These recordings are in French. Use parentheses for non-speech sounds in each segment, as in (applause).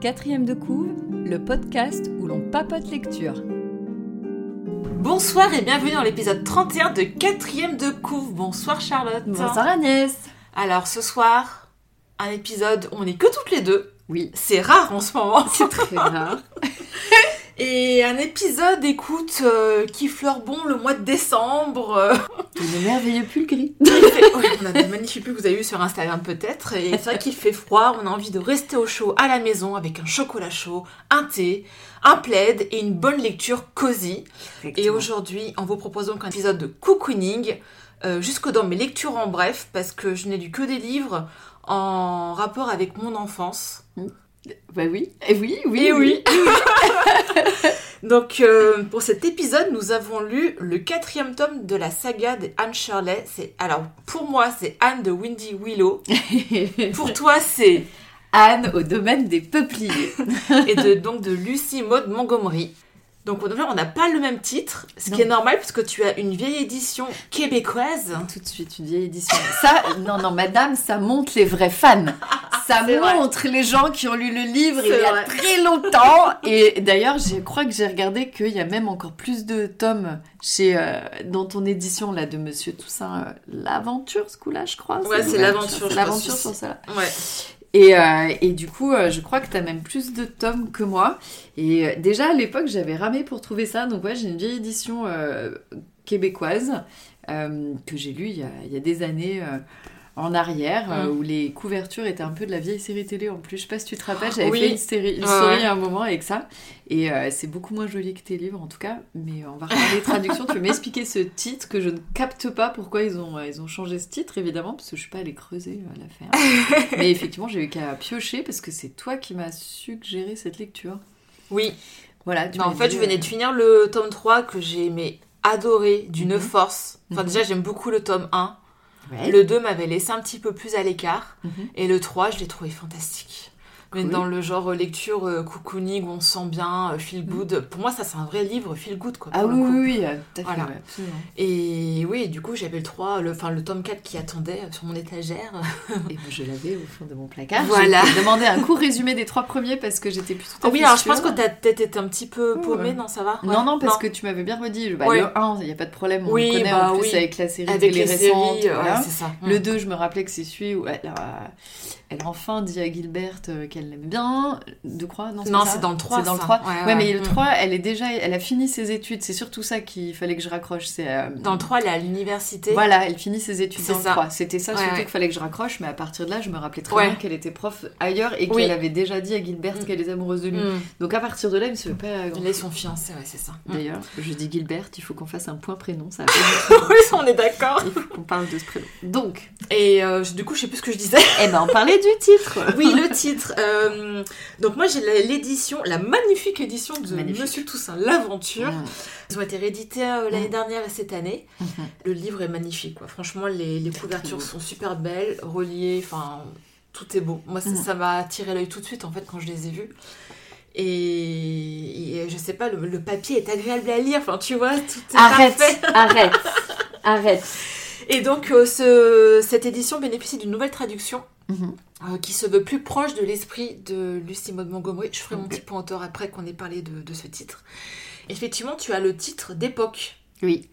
Quatrième de couve, le podcast où l'on papote lecture. Bonsoir et bienvenue dans l'épisode 31 de Quatrième de couve. Bonsoir Charlotte. Bonsoir Agnès. Alors ce soir, un épisode où on n'est que toutes les deux. Oui, C'est rare en ce moment. c'est très rare. (laughs) Et un épisode, écoute, euh, qui fleure bon le mois de décembre. euh, Le merveilleux pull gris. (laughs) fait- ouais, on a des magnifiques pubs que vous avez vu sur Instagram peut-être. Et c'est vrai qu'il fait froid, on a envie de rester au chaud à la maison avec un chocolat chaud, un thé, un plaid et une bonne lecture cosy. Et aujourd'hui, on vous propose donc un épisode de cocooning, euh, jusque dans mes lectures en bref, parce que je n'ai lu que des livres en rapport avec mon enfance. Bah oui, et oui, oui, Et oui (laughs) Donc pour pour cet épisode, nous avons lu le quatrième tome de la saga de Anne Shirley. C'est alors pour moi c'est Anne de Windy Willow. (laughs) Pour toi c'est Anne au domaine des peupliers. (laughs) et de donc de Lucie Maud Montgomery. Donc on n'a pas le même titre, ce qui est normal puisque tu as une vieille édition québécoise. Tout de suite, une vieille édition. Ça, non, non, madame, ça montre les vrais fans. (laughs) Ça vrai. montre les gens qui ont lu le livre il y a vrai. très longtemps. Et d'ailleurs, je crois que j'ai regardé qu'il y a même encore plus de tomes chez, euh, dans ton édition là de Monsieur Toussaint. euh, L'aventure, ce coup-là, je crois. Ouais, c'est l'aventure, l'aventure sur ça. Ouais. Et, euh, et du coup, euh, je crois que tu as même plus de tomes que moi. Et euh, déjà, à l'époque, j'avais ramé pour trouver ça. Donc, ouais, j'ai une vieille édition québécoise que j'ai lue il y a, des années en arrière, euh, Mm. où les couvertures étaient un peu de la vieille série télé en plus. Je sais pas si tu te rappelles, j'avais Oui. fait une, série, une ouais. à un moment avec ça. Et euh, c'est beaucoup moins joli que tes livres, en tout cas. Mais on va regarder les traductions. tu peux m'expliquer ce titre que je ne capte pas pourquoi ils ont, euh, ils ont changé ce titre, évidemment, parce que je suis pas allée creuser euh, l'affaire. (laughs) Mais effectivement, j'ai eu qu'à piocher parce que c'est toi qui m'as suggéré cette lecture. Oui. Voilà, tu Non, en fait, dit, je venais euh, de finir le tome 3 que j'ai aimé adorer d'une Mhm. force. Enfin, Mhm. déjà, j'aime beaucoup le tome 1. Ouais. Le 2 m'avait laissé un petit peu plus à l'écart. Mhm. Et le 3, je l'ai trouvé fantastique. Mais Cool. dans le genre euh, lecture euh, cocooning où on se sent bien, euh, feel good. Pour moi, ça, c'est un vrai livre feel good, quoi. Ah oui, oui, oui, euh, tout à fait, Voilà. ouais. Et oui, du coup, j'avais le 3, le, enfin, le tome 4 qui attendait sur mon étagère. Et moi, je l'avais au fond de mon placard. (laughs) Voilà. J'ai demandé un court résumé des trois premiers parce que j'étais plus tout à Ah oui, alors je pense que ta tête était un petit peu paumée, ouais. non, ça va? Non, Ouais. non, parce que tu m'avais bien redit. Bah. Le 1, il n'y a pas de problème, on Oui, le connaît bah en plus oui. avec la série Avec télé les récente. séries, voilà. ça. Le 2, je me rappelais que c'est celui où elle a enfin dit à Gilbert euh, qu'elle l'aimait bien. De croix Non, c'est dans le 3. C'est dans le ça. 3. Ouais, Ouais, ouais. mais le Mm. 3, elle est déjà, elle a fini ses études. C'est surtout ça qu'il fallait que je raccroche. C'est euh, Dans le 3, elle est à l'université. Voilà, elle finit ses études C'est dans le ça. 3. C'était ça surtout qu'il fallait que je raccroche, mais à partir de là, je me rappelais très bien qu'elle était prof ailleurs et Oui. qu'elle avait déjà dit à Gilbert Mm. qu'elle est amoureuse de lui. Mm. Donc à partir de là, il ne se fait pas grand Ils sont fiancés, ouais, c'est ça. Mm. D'ailleurs, je dis Gilbert, il faut qu'on fasse un point prénom, ça (laughs) oui, on est d'accord. Il faut qu'on parle de ce prénom. Donc, Et euh, du coup, je sais plus ce que je disais. eh ben, on parlait du titre. Oui, le titre. euh, donc moi, j'ai l'édition, la magnifique édition de Magnifique. Monsieur Toussaint, L'Aventure. Mm. Ils ont été réédités euh, l'année Mm. dernière et cette année. Mhm. Le livre est magnifique. Quoi. Franchement, les, les couvertures sont super belles, reliées, enfin, tout est beau. Moi, ça- Mhm. ça m'a attiré l'œil tout de suite, en fait, quand je les ai vus. Et, et je sais pas, le, le papier est agréable à lire. Enfin, tu vois, tout est Arrête, parfait. arrête, arrête. Et donc, euh, ce- cette édition bénéficie d'une nouvelle traduction Euh, qui se veut plus proche de l'esprit de Lucie Maud Montgomery. Je ferai mon petit point auteur après qu'on ait parlé de, de ce titre. Effectivement, tu as le titre d'époque. Oui,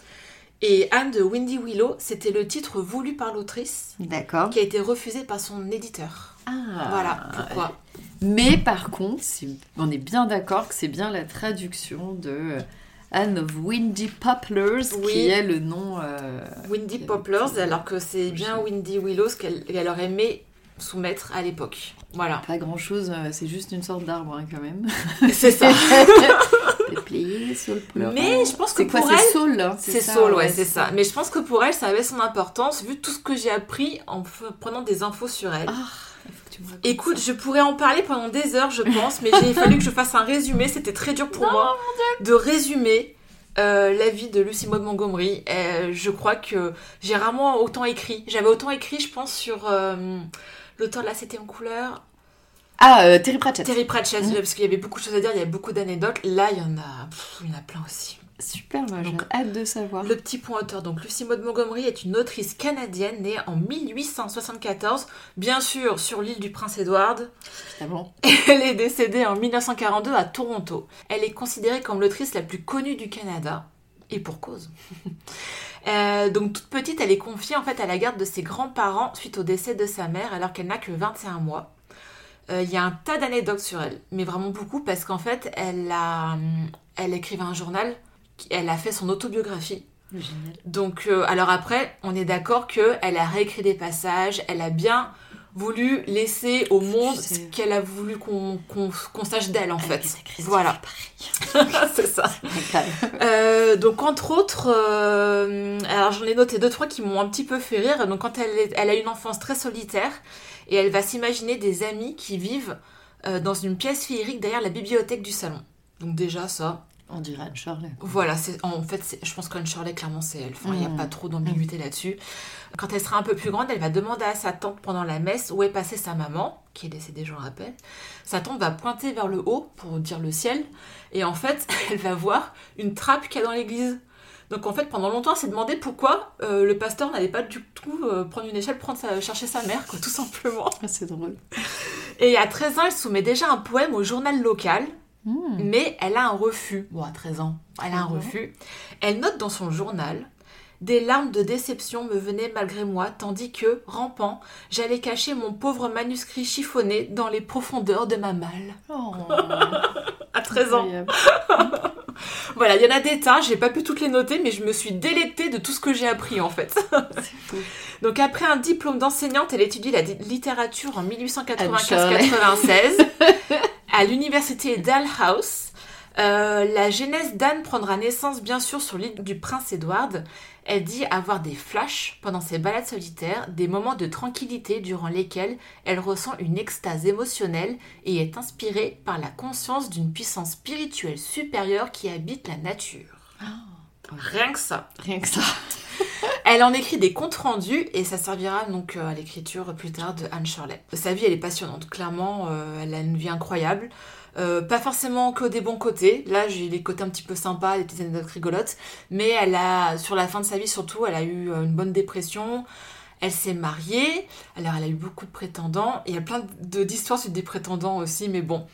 Et Anne de Windy Willow, c'était le titre voulu par l'autrice d'accord. qui a été refusé par son éditeur. Ah, Voilà pourquoi? Mais par contre, on est bien d'accord que c'est bien la traduction de Anne of Windy Poplars Oui. qui est le nom. euh, Windy. Poplars, alors que c'est bien Windy Willow ce qu'elle elle aurait aimé soumettre à l'époque. Voilà. Pas grand chose, c'est juste une sorte d'arbre hein, quand même. (laughs) C'est ça. (laughs) Saule. Mais je pense que C'est quoi pour C'est elle, saule, hein, C'est ça, Saul, ouais, c'est ça. Mais je pense que pour elle, ça avait son importance vu tout ce que j'ai appris en prenant des infos sur elle. Ah, Écoute, je pourrais en parler pendant des heures, je pense, mais j'ai fallu que je fasse un résumé. C'était très dur pour moi de résumer euh, la vie de Lucie Maud Montgomery. Euh, je crois que j'ai rarement autant écrit. J'avais autant écrit, je pense, sur euh, l'auteur de La en couleur, Ah, euh, Terry Pratchett. Terry Pratchett, Mhm. parce qu'il y avait beaucoup de choses à dire, il y avait beaucoup d'anecdotes. Là, il y en a, pff, il y en a plein aussi. Super, moi j'ai hâte de savoir. Le petit point auteur. Donc, Lucy Maud Montgomery est une autrice canadienne née en 1874, bien sûr sur l'île du Prince-Édouard. Évidemment. (laughs) Elle est décédée en 1942 à Toronto. Elle est considérée comme l'autrice la plus connue du Canada, et pour cause. (laughs) Euh, donc toute petite, elle est confiée en fait à la garde de ses grands-parents suite au décès de sa mère alors qu'elle n'a que 21 mois. Euh, Il y a un tas d'anecdotes sur elle, mais vraiment beaucoup parce qu'en fait, elle a, hum, elle écrivait un journal, elle a fait son autobiographie. Génial. Donc, euh, alors après, on est d'accord que elle a réécrit des passages, elle a bien voulu laisser au monde ce qu'elle a voulu qu'on sache d'elle en fait. Voilà, (laughs) c'est ça. Euh, donc entre autres, euh, alors j'en ai noté deux trois qui m'ont un petit peu fait rire. Donc quand elle, est- elle a une enfance très solitaire et elle va s'imaginer des amis qui vivent euh, dans une pièce féerique derrière la bibliothèque du salon. Donc déjà ça, On dirait Anne Shirley. voilà, en fait je pense qu'Anne Shirley clairement c'est elle. Enfin, il n'y a Mm. pas trop d'ambiguïté là-dessus. Quand elle sera un peu plus grande, elle va demander à sa tante pendant la messe où est passée sa maman, qui est décédée, je le rappelle. Sa tante va pointer vers le haut pour dire le ciel, et en fait, (laughs) elle va voir une trappe qu'il y a dans l'église. Donc en fait, pendant longtemps, elle s'est demandé pourquoi euh, le pasteur n'allait pas du tout euh, prendre une échelle, prendre sa- chercher sa mère, quoi, tout simplement. Ah, c'est drôle. Et à 13 ans, elle soumet déjà un poème au journal local, Hmm. mais elle a un refus. Bon, à 13 ans, elle a un Mhm. refus. Elle note dans son journal Des larmes de déception me venaient malgré moi, tandis que, rampant, j'allais cacher mon pauvre manuscrit chiffonné dans les profondeurs de ma malle. Oh, (laughs) À 13 ans. Voilà, il y en a des tas, j'ai pas pu toutes les noter, mais je me suis délectée de tout ce que j'ai appris en fait. (laughs) Fou. Donc après un diplôme d'enseignante, elle étudie la littérature en Anne 1895-96 (laughs) à l'université Dalhousie. Euh, la genèse d'Anne prendra naissance bien sûr sur l'île du Prince Édouard. Elle dit avoir des flashs pendant ses balades solitaires, des moments de tranquillité durant lesquels elle ressent une extase émotionnelle et est inspirée par la conscience d'une puissance spirituelle supérieure qui habite la nature. Rien que ça. Rien que ça. (laughs) Elle en écrit des comptes rendus et ça servira donc euh, à l'écriture plus tard de Anne Shirley. Sa vie, elle est passionnante. Clairement, euh, elle a une vie incroyable. Euh, pas forcément que des bons côtés. Là, j'ai les côtés un petit peu sympas, des petites anecdotes rigolotes. Mais elle a, sur la fin de sa vie surtout, elle a eu une bonne dépression. Elle s'est mariée. Alors, elle a eu beaucoup de prétendants. Il y a plein de- d'histoires sur des prétendants aussi, mais bon.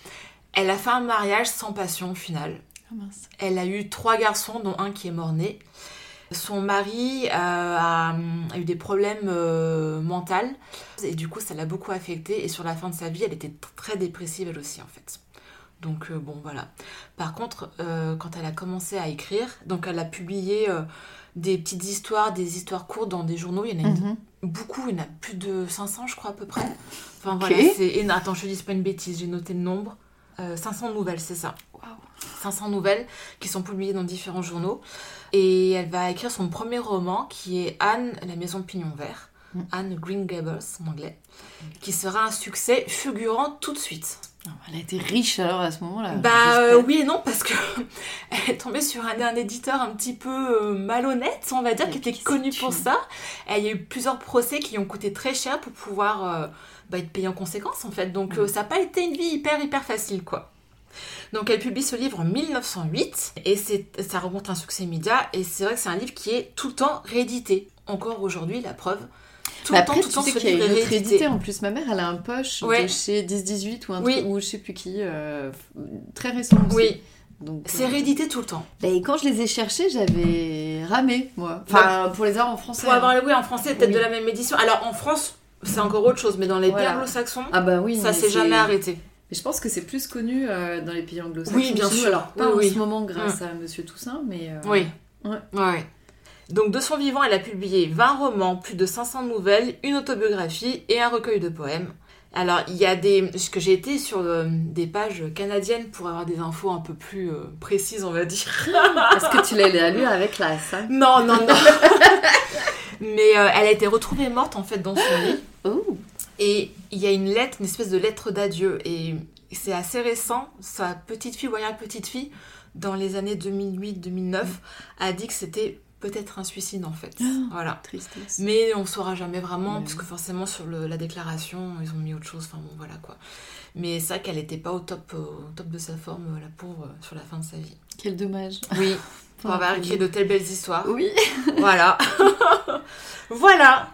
Elle a fait un mariage sans passion au final. Ah mince. Elle a eu trois garçons, dont un qui est mort-né. Son mari euh, a, a eu des problèmes euh, mentaux et du coup ça l'a beaucoup affectée et sur la fin de sa vie elle était très dépressive elle aussi en fait. Donc euh, bon voilà. Par contre quand elle a commencé à écrire, donc elle a publié des petites histoires, des histoires courtes dans des journaux, il y en a Mhm. beaucoup, il y en a plus de 500 je crois à peu près. Enfin voilà, c'est. Attends, je te dis pas une bêtise, j'ai noté le nombre. Euh, 500 nouvelles, c'est ça. Waouh. 500 nouvelles qui sont publiées dans différents journaux. Et elle va écrire son premier roman qui est Anne, la maison de pignon vert. Mm. Anne Green Gables en anglais. Qui sera un succès fulgurant tout de suite. Non, Elle a été riche alors à ce moment-là. bah euh, oui et non parce que (laughs) elle est tombée sur un, un éditeur un petit peu euh, malhonnête, on va dire, qui était connu pour ça. Et il y a eu plusieurs procès qui lui ont coûté très cher pour pouvoir euh, bah, être payé en conséquence en fait. Donc euh, ça n'a pas été une vie hyper hyper facile quoi. Donc elle publie ce livre en 1908 et ça remonte un succès immédiat et c'est vrai que c'est un livre qui est tout le temps réédité. Encore aujourd'hui, la preuve. Tout Mais le temps, après, tout le tu temps, sais qu'il y a une autre réédité. édité. En plus, ma mère, elle a un poche Ouais. de chez 10-18 ou un Oui. truc, ou je sais plus qui, euh, très récent aussi. Oui, c'est euh, réédité tout le temps. bah, et quand je les ai cherchés, j'avais ramé, moi. Enfin, pour les avoir en français. Pour avoir le oui en français, peut-être Oui. de la même édition. Alors en France, c'est encore autre chose, mais dans les Voilà. anglo-saxons, Ah bah oui. ça s'est jamais arrêté. Mais je pense que c'est plus connu euh, dans les pays anglo-saxons. Oui, bien sûr. Alors, pas Oui, en oui. ce moment grâce à Monsieur Toussaint, mais... euh, Oui. Ouais. Ouais. Donc de son vivant, elle a publié 20 romans, plus de 500 nouvelles, une autobiographie et un recueil de poèmes. Alors il y a des... Parce que j'ai été sur euh, des pages canadiennes pour avoir des infos un peu plus euh, précises, on va dire. (laughs) Est-ce que tu l'as lu avec la ça Non, non, non. (laughs) Mais euh, elle a été retrouvée morte en fait dans son lit. Oh Et il y a une lettre, une espèce de lettre d'adieu. Et c'est assez récent. Sa petite fille, arrière petite fille, dans les années 2008-2009, a dit que c'était peut-être un suicide en fait. Ah. Voilà. Tristesse. Mais on saura jamais vraiment, Ouais. parce que forcément sur le- la déclaration, ils ont mis autre chose. Enfin bon, voilà quoi. Mais c'est vrai qu'elle n'était pas au top, au top de sa forme, la pauvre, sur la fin de sa vie. Quel dommage. Oui. (laughs) pour avoir écrit de telles belles histoires. Oui. Voilà. (laughs) voilà.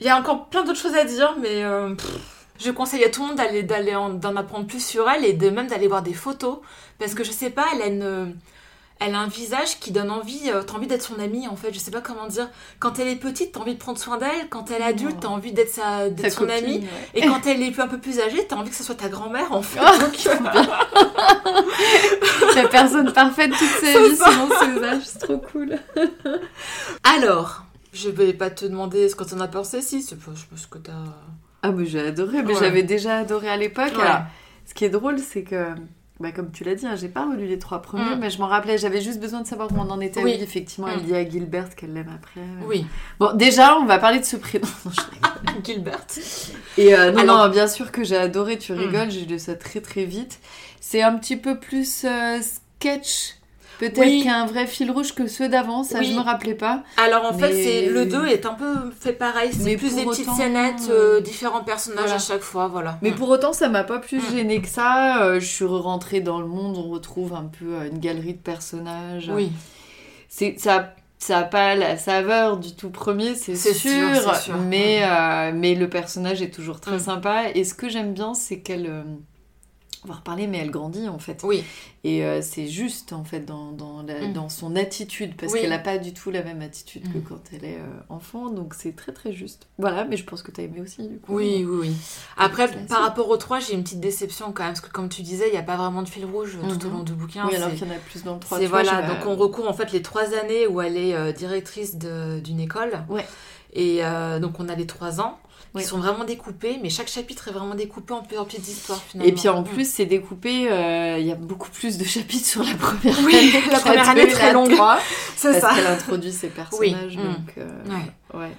Il y a encore plein d'autres choses à dire, mais euh, pff, je conseille à tout le monde d'aller d'aller en- d'en apprendre plus sur elle et de même d'aller voir des photos parce que je sais pas, elle a une elle a un visage qui donne envie, euh, t'as envie d'être son amie en fait, je sais pas comment dire. Quand elle est petite, t'as envie de prendre soin d'elle, quand elle est adulte, t'as envie d'être sa, d'être Sa son copine, amie, ouais. et quand (laughs) elle est un peu plus âgée, t'as envie que ce soit ta grand-mère en fait. Oh, Donc, (laughs) (laughs) La personne parfaite toute sa vie selon ses âges, c'est trop cool. Alors, je vais pas te demander ce que t'en as pensé, si, je ce que t'as. Ah, mais j'ai adoré, mais Ouais. j'avais déjà adoré à l'époque. Ouais. Alors, ce qui est drôle, c'est que, bah, comme tu l'as dit, hein, j'ai pas relu les trois premiers, Mm. mais je m'en rappelais, j'avais juste besoin de savoir où on en était. Oui. Oui, effectivement, Mm. elle dit à Gilbert qu'elle l'aime après. Oui, Bon, déjà, on va parler de ce prénom. (laughs) Gilbert. Et euh, non, Alors- non, bien sûr que j'ai adoré, tu Mm. rigoles, j'ai lu ça très très vite. C'est un petit peu plus euh, sketch, peut-être Oui. qu'un vrai fil rouge que ceux d'avant, ça Oui. je me rappelais pas. Alors en fait, c'est le 2 est un peu fait pareil, c'est plus des petites scénettes, euh, euh, différents personnages voilà. à chaque fois, voilà. Mais Mm. pour autant, ça m'a pas plus Mm. gêné que ça. Euh, je suis rentrée dans le monde, on retrouve un peu euh, une galerie de personnages. Oui, C'est ça. Ça n'a pas la saveur du tout premier, c'est sûr, sûr, c'est sûr. Mais, euh, mais le personnage est toujours très Mm. sympa. Et ce que j'aime bien, c'est qu'elle. On va reparler, mais elle grandit en fait. oui, Et euh, c'est juste en fait dans, dans, la- Mm. dans son attitude, parce Oui. qu'elle n'a pas du tout la même attitude que Mm. quand elle est euh, enfant, donc c'est très très juste. Voilà, mais je pense que tu as aimé aussi du coup. oui, oui, oui. Après, par rapport au 3, j'ai une petite déception quand même, parce que comme tu disais, il n'y a pas vraiment de fil rouge tout au Mhm. long du bouquin. Oui, alors qu'il y en a plus dans le 3. C'est vois, voilà, donc on recourt en fait les trois années où elle est euh, directrice d'une école. Ouais. Et donc on a les trois ans qui Ouais. sont vraiment découpés, mais chaque chapitre est vraiment découpé en plusieurs petites histoires finalement. Et puis en Mm. plus, c'est découpé, euh, il y a beaucoup plus de chapitres sur la première Oui, année. la (laughs) première année et très longue. c'est parce ça. qu'elle introduit ses personnages. Mm. donc, euh, Ouais. ouais.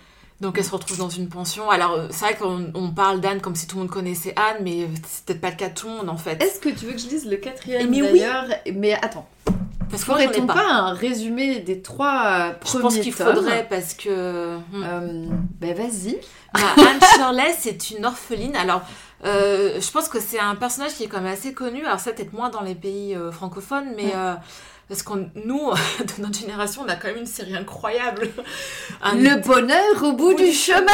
Donc elle se retrouve dans une pension. Alors euh, c'est vrai qu'on on parle d'Anne comme si tout le monde connaissait Anne, mais c'est peut-être pas le cas de tout le monde en fait. Est-ce que tu veux que je lise le quatrième Mais oui. Mais attends, Parce ferait-on pas. pas. un résumé des trois euh, Je premiers pense qu'il faudrait parce que hmm. Euh, ben vas-y. Bah, Anne Shirley, c'est une orpheline. Alors, euh, je pense que c'est un personnage qui est quand même assez connu. Alors, ça, peut-être moins dans les pays euh, francophones, mais. Parce que nous, (laughs) de notre génération, on a quand même une série incroyable. Un- Le bonheur au bout du chemin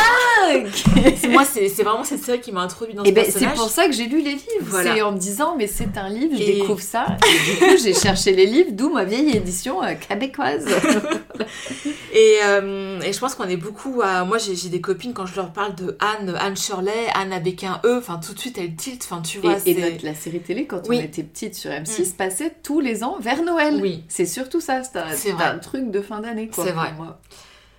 C'est- Moi, c'est vraiment cette série qui m'a introduit dans Et ce ben c'est pour ça que j'ai lu les livres. Voilà. C'est en me disant mais c'est un livre, je Et- découvre ça. Et du coup j'ai cherché les livres, d'où ma vieille édition euh, québécoise. (laughs) Et, euh, et je pense qu'on est beaucoup à... Moi, j'ai des copines, quand je leur parle de Anne, Anne Shirley, Anne avec un E, enfin, tout de suite, elles tilt. Enfin, tu vois, et notre- la série télé quand Oui. on était petite sur M6 passait tous les ans vers Noël. Oui. C'est surtout ça, c'est un, truc de fin d'année quoi. C'est vrai. moi.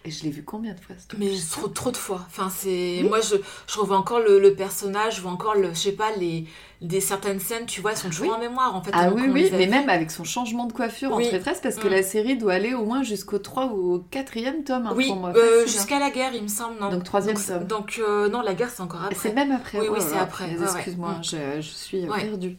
Et je l'ai vu combien de fois ce truc Mais trop, trop de fois. Enfin, c'est... Oui. Moi, je, je revois encore le, le personnage, je vois encore, le, je sais pas, les, des certaines scènes, tu vois, elles sont toujours Oui. en mémoire, en fait. Ah oui, oui, mais même avec son changement de coiffure Oui. en traîtresse, parce que Mm. la série doit aller au moins jusqu'au 3 ou au 4e tome, hein, Oui, pour moi. euh, hein. jusqu'à la guerre, il me semble, non Donc troisième donc, tome. Donc, euh, non, la guerre, c'est encore après. C'est même après. Oui, oui, c'est après, ouais. Excuse-moi, Mm. je, je suis perdue.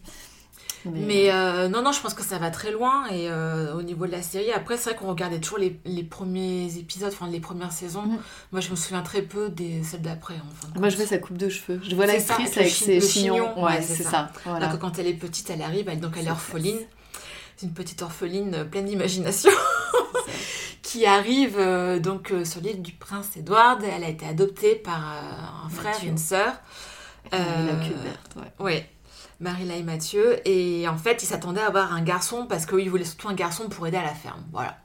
Mais euh, non, non, je pense que ça va très loin et euh, au niveau de la série. Après, c'est vrai qu'on regardait toujours les, les premiers épisodes, enfin les premières saisons. Mhm. Moi, je me souviens très peu des celles d'après. En fin de Moi, je vois sa coupe de cheveux. Je vois l'actrice avec ses chignons. chignon. Ouais, Ouais, c'est ça. ça. Voilà. Donc, quand elle est petite, elle arrive, elle, donc elle est orpheline. C'est une petite orpheline euh, pleine d'imagination (laughs) (laughs) qui arrive euh, donc euh, sur l'île du prince Edward. Elle a été adoptée par euh, un frère et une sœur. Euh, Euh, la Culbert, ouais. Ouais, Marilla et Mathieu. Et en fait, ils s'attendaient à avoir un garçon parce qu'ils voulaient surtout un garçon pour aider à la ferme. Voilà.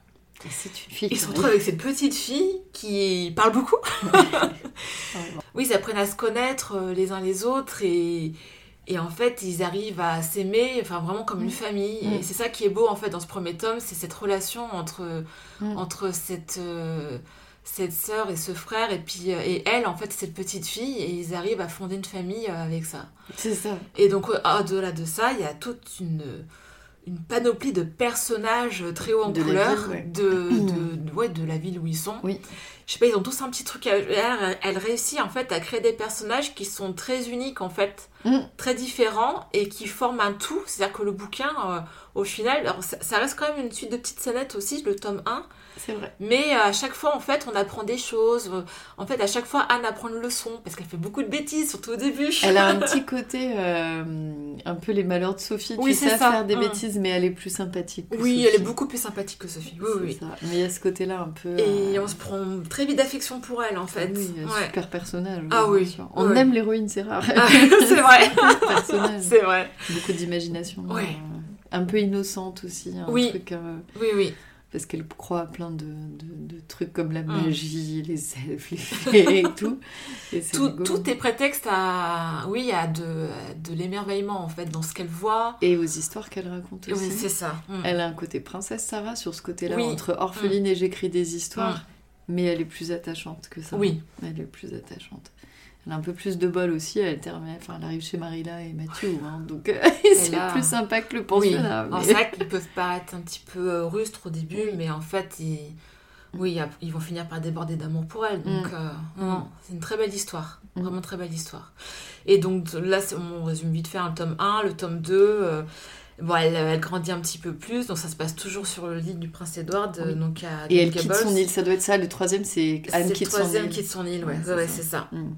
Et c'est une fille Ils se retrouvent avec cette petite fille qui parle beaucoup. (laughs) Oui, ils apprennent à se connaître euh, les uns les autres et, et en fait, ils arrivent à s'aimer, enfin vraiment comme une Mm. famille. Mm. Et c'est ça qui est beau en fait dans ce premier tome, c'est cette relation entre, Mm. entre cette, euh, cette sœur et ce frère et puis euh, et elle en fait cette petite fille et ils arrivent à fonder une famille euh, avec ça. C'est ça. Et donc, au- au-delà de ça, il y a toute une, une panoplie de personnages très haut en De couleur ville, ouais. de, (clears throat) de, de- ouais, de la ville où ils sont. Oui. Je sais pas, ils ont tous un petit truc. À... Elle, elle réussit en fait à créer des personnages qui sont très uniques en fait, Mm. très différents et qui forment un tout. C'est-à-dire que le bouquin, euh, au final, alors, ça, ça reste quand même une suite de petites scénettes aussi, le tome 1. C'est vrai. Mais euh, à chaque fois, en fait, on apprend des choses. En fait, à chaque fois, Anne apprend une leçon parce qu'elle fait beaucoup de bêtises, surtout au début. Elle a un (laughs) petit côté euh, un peu les malheurs de Sophie. Oui, tu c'est sais ça. faire des Mm. bêtises, mais elle est plus sympathique. que Oui, Sophie. elle est beaucoup plus sympathique que Sophie. Oui, oui. ça. Mais il y a ce côté-là un peu. Et euh, on se prend très vite d'affection pour elle, en fait. oui, Ouais. super personnage. Ah oui. On ouais. aime l'héroïne, c'est rare. Ah, (laughs) c'est (laughs) vrai. personnage. c'est vrai. Beaucoup d'imagination. Ouais. euh, un peu innocente aussi. Un Oui. truc, Oui, oui. Parce qu'elle croit à plein de, de- de trucs comme la Mm. magie, les elfes, les fées et tout. (laughs) Et Tout, est prétexte à, oui, à de, de l'émerveillement, en fait, dans ce qu'elle voit. Et aux histoires qu'elle raconte aussi. Oui, c'est ça. Mm. Elle a un côté princesse Sarah sur ce côté-là, Oui. entre orpheline et j'écris des histoires, mais elle est plus attachante que ça. Oui. Elle est plus attachante. Elle a un peu plus de bol aussi, elle, termine, enfin, elle arrive chez Marilla et Mathieu, hein, (laughs) donc euh, (laughs) c'est a- plus sympa que le Oui, pensionnat. Alors, mais- c'est vrai qu'ils peuvent paraître un petit peu euh, rustres au début, Oui. mais en fait, ils... Oui, ils vont finir par déborder d'amour pour elle. Donc, Mm. euh, Mm. c'est une très belle histoire. Mm. Vraiment très belle histoire. Et donc, là, on résume vite fait hein, le tome 1, le tome 2. euh, Bon, elle, elle grandit un petit peu plus, donc ça se passe toujours sur le lit du prince Edward, Oui. donc à Et elle quitte son île, ça doit être ça. Le troisième, c'est Anne le quitte son troisième île. quitte son île, ouais, Ouais, ouais, c'est ouais, ça. c'est ça. Mm.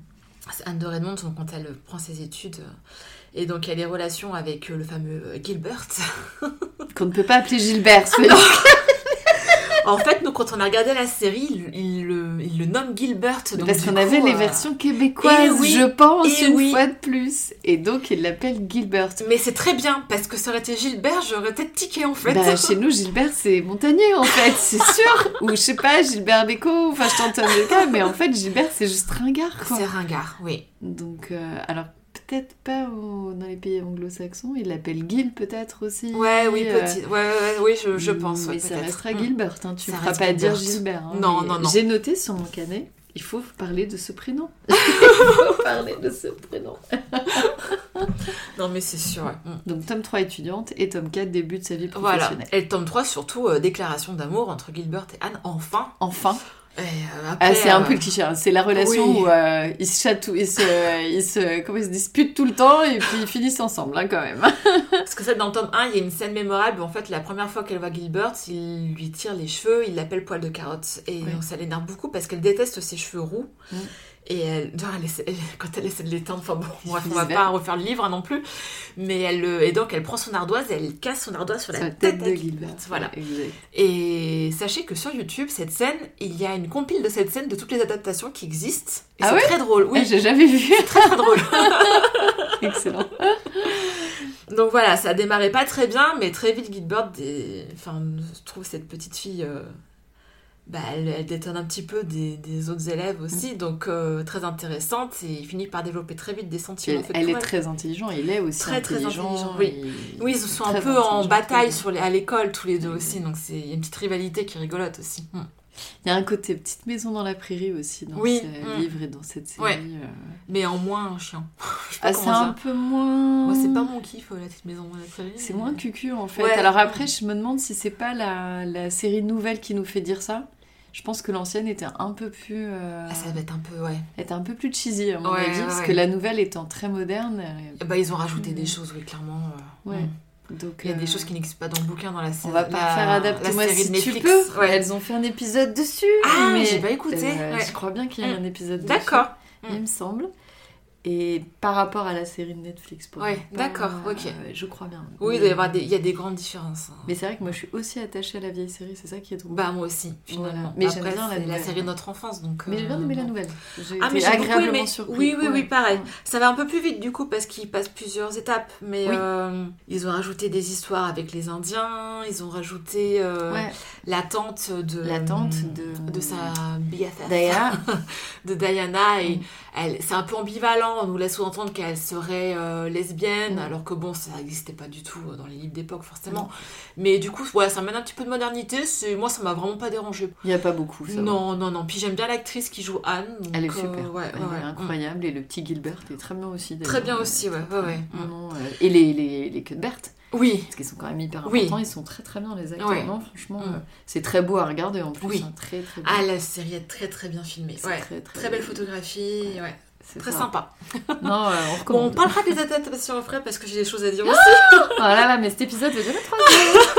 C'est Anne de Redmond donc, quand elle prend ses études. euh, Et donc, elle a des relations avec euh, le fameux euh, Gilbert. (laughs) Qu'on ne peut pas appeler Gilbert. Félix. (laughs) En fait, nous, quand on a regardé la série, il, il le, il le nomme Gilbert. donc Parce qu'on avait les euh, versions québécoises, et oui, je pense, et une oui. fois de plus. Et donc, il l'appelle Gilbert. Mais c'est très bien, parce que ça aurait été Gilbert, j'aurais peut-être tiqué en fait. Bah, (laughs) chez nous, Gilbert, c'est Montagnier, en fait, (laughs) c'est sûr. Ou je sais pas, Gilbert Bécaud, enfin, je tente un cas, mais en fait, Gilbert, c'est juste ringard. C'est ringard, oui. Donc, euh, alors, peut-être pas au- dans les pays anglo-saxons, il l'appelle Gil, peut-être aussi. Ouais, oui, euh, petit. Ouais, ouais, oui, je, je pense. Mais ouais, ça restera Mm. Gilbert, hein, tu ne feras pas dire Gilbert. Gilbert. hein, Non, non, non. J'ai noté sur mon canet, il faut parler de ce prénom. (laughs) (laughs) il faut parler de ce prénom. (laughs) Non, mais c'est sûr. ouais. Mm. Donc, tome 3 étudiante et tome 4 début de sa vie Voilà. professionnelle. Et le tome 3, surtout, euh, déclaration d'amour entre Gilbert et Anne, enfin. Enfin, Et, Ah, après, c'est un euh, peu le cliché. hein. C'est la relation oui. où euh, ils se chatouillent, ils se, ils se, comment ils se disputent tout le temps et puis ils finissent ensemble, hein, quand même. (laughs) Parce que ça, dans le tome 1, il y a une scène mémorable où en fait, la première fois qu'elle voit Gilbert, il lui tire les cheveux, il l'appelle poil de carotte. Et Oui. donc, ça l'énerve beaucoup parce qu'elle déteste ses cheveux roux. Mm. Et elle, genre, elle essaie- elle- quand elle essaie de l'éteindre, enfin bon, bref, on va pas refaire le livre hein, non plus. Mais elle, le- et donc, elle prend son ardoise et elle casse son ardoise sur la, tête, de Gilbert. Voilà. Exact. Et sachez que sur YouTube, cette scène, il y a une compile de cette scène de toutes les adaptations qui existent. Et Ah c'est très drôle. Oui, Ah, j'ai jamais vu. très très drôle. (laughs) Excellent. Donc voilà, ça démarrait pas très bien, mais très vite Gilbert, des... enfin, je trouve cette petite fille, euh, bah, elle, elle détonne un petit peu des, des autres élèves aussi, donc euh, très intéressante, et il finit par développer très vite des sentiments. elle, est très intelligente, il est aussi Très, très intelligent. oui. il- Oui, ils sont un peu en bataille oui. sur les... à l'école tous les deux aussi, donc il y a une petite rivalité qui rigolote aussi. Mm. Il y a un côté petite maison dans la prairie aussi dans Oui, ce mm. livre et dans cette série. Ouais. euh. Mais en moins chiant. (laughs) Ah, c'est un peu moins. Moi, c'est pas mon kiff, euh, la petite maison dans la prairie. C'est mais- moins cucu en fait. Ouais. Alors après, je me demande si c'est pas la, la série nouvelle qui nous fait dire ça. Je pense que l'ancienne était un peu plus, euh, Ah, ça va être un peu, ouais. était un peu plus cheesy à mon Ouais, avis, ouais, parce ouais. que la nouvelle étant très moderne. euh, Bah, ils ont rajouté Mm. des choses, oui, clairement. euh, Ouais. mm. Donc Il y a des euh, choses qui n'existent pas dans le bouquin, dans la série. On va pas faire adapter-moi série si de tu Netflix. peux. Ouais. Elles ont fait un épisode dessus. Ah, mais j'ai pas écouté. Euh, ouais. Je crois bien qu'il y a eu un épisode dessus. D'accord. Il me semble. Et par rapport à la série de Netflix, pour Ouais, d'accord, ok. euh, je crois bien. Oui, il Mais- y a des grandes différences. hein. Mais c'est vrai que moi, je suis aussi attachée à la vieille série. C'est ça qui est drôle. Bah, moi aussi, finalement. Voilà. Mais j'aime bien la la série de notre enfance, donc. Mais j'ai bien euh, aimé la bon. nouvelle. J'ai Ah, mais j'ai beaucoup agréablement aimé. surpris. Oui, oui, oui, pareil. Ouais. Ça va un peu plus vite du coup parce qu'ils passent plusieurs étapes. Mais Oui. euh, ils ont rajouté des histoires avec les Indiens. Ils ont rajouté euh, Ouais. la tante de La tante de- de sa BFF. D'ailleurs, (laughs) de Diana et Mm. elle c'est un peu ambivalent on nous laisse sous-entendre qu'elle serait euh, lesbienne alors que bon ça n'existait pas du tout dans les livres d'époque forcément mais du coup voilà ça mène un petit peu de modernité moi ça m'a vraiment pas dérangé il n'y a pas beaucoup. Ça va. non non non puis j'aime bien l'actrice qui joue Anne donc, Elle est euh, super. ouais, Elle ouais, est ouais. incroyable. Et le petit Gilbert est très bien aussi. Très bien aussi ouais ouais, ouais. Mm. euh, Et les, les, les Cuthbert, oui parce qu'ils sont quand même hyper Oui. importants. Ils sont très très bien, les acteurs. Ouais. Non, franchement, Mm. euh, c'est très beau à regarder en plus. Oui. hein, très très bien. ah la série est très très bien filmée ouais très, très, très belle photographie ouais Très ça. sympa. Non, euh, on (laughs) Bon, on recommande. parlera des adaptations après parce que j'ai des choses à dire aussi. Oh là là, mais cet épisode va durer 3 heures.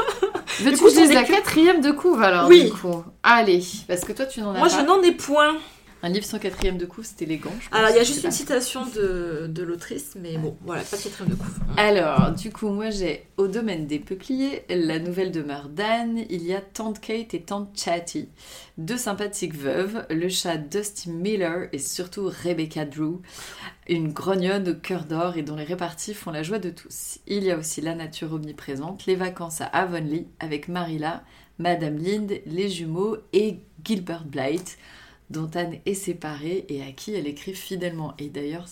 Veux-tu coup, que je lise la quatrième de couve alors Oui. du coup? Allez, parce que toi tu n'en as Moi, pas. je n'en ai point. Un livre sans quatrième de couve, c'est élégant. je pense. Alors, il y a juste une citation de, de l'autrice, mais bon, voilà, pas de quatrième de couve. Alors, du coup, moi j'ai Au domaine des peupliers, la nouvelle demeure d'Anne, il y a Tante Kate et Tante Chatty, deux sympathiques veuves, le chat Dusty Miller et surtout Rebecca Drew, une grognonne au cœur d'or et dont les réparties font la joie de tous. Il y a aussi la nature omniprésente, les vacances à Avonlea avec Marilla, Madame Lind, les jumeaux et Gilbert Blight, dont Anne est séparée et à qui elle écrit fidèlement. Et d'ailleurs,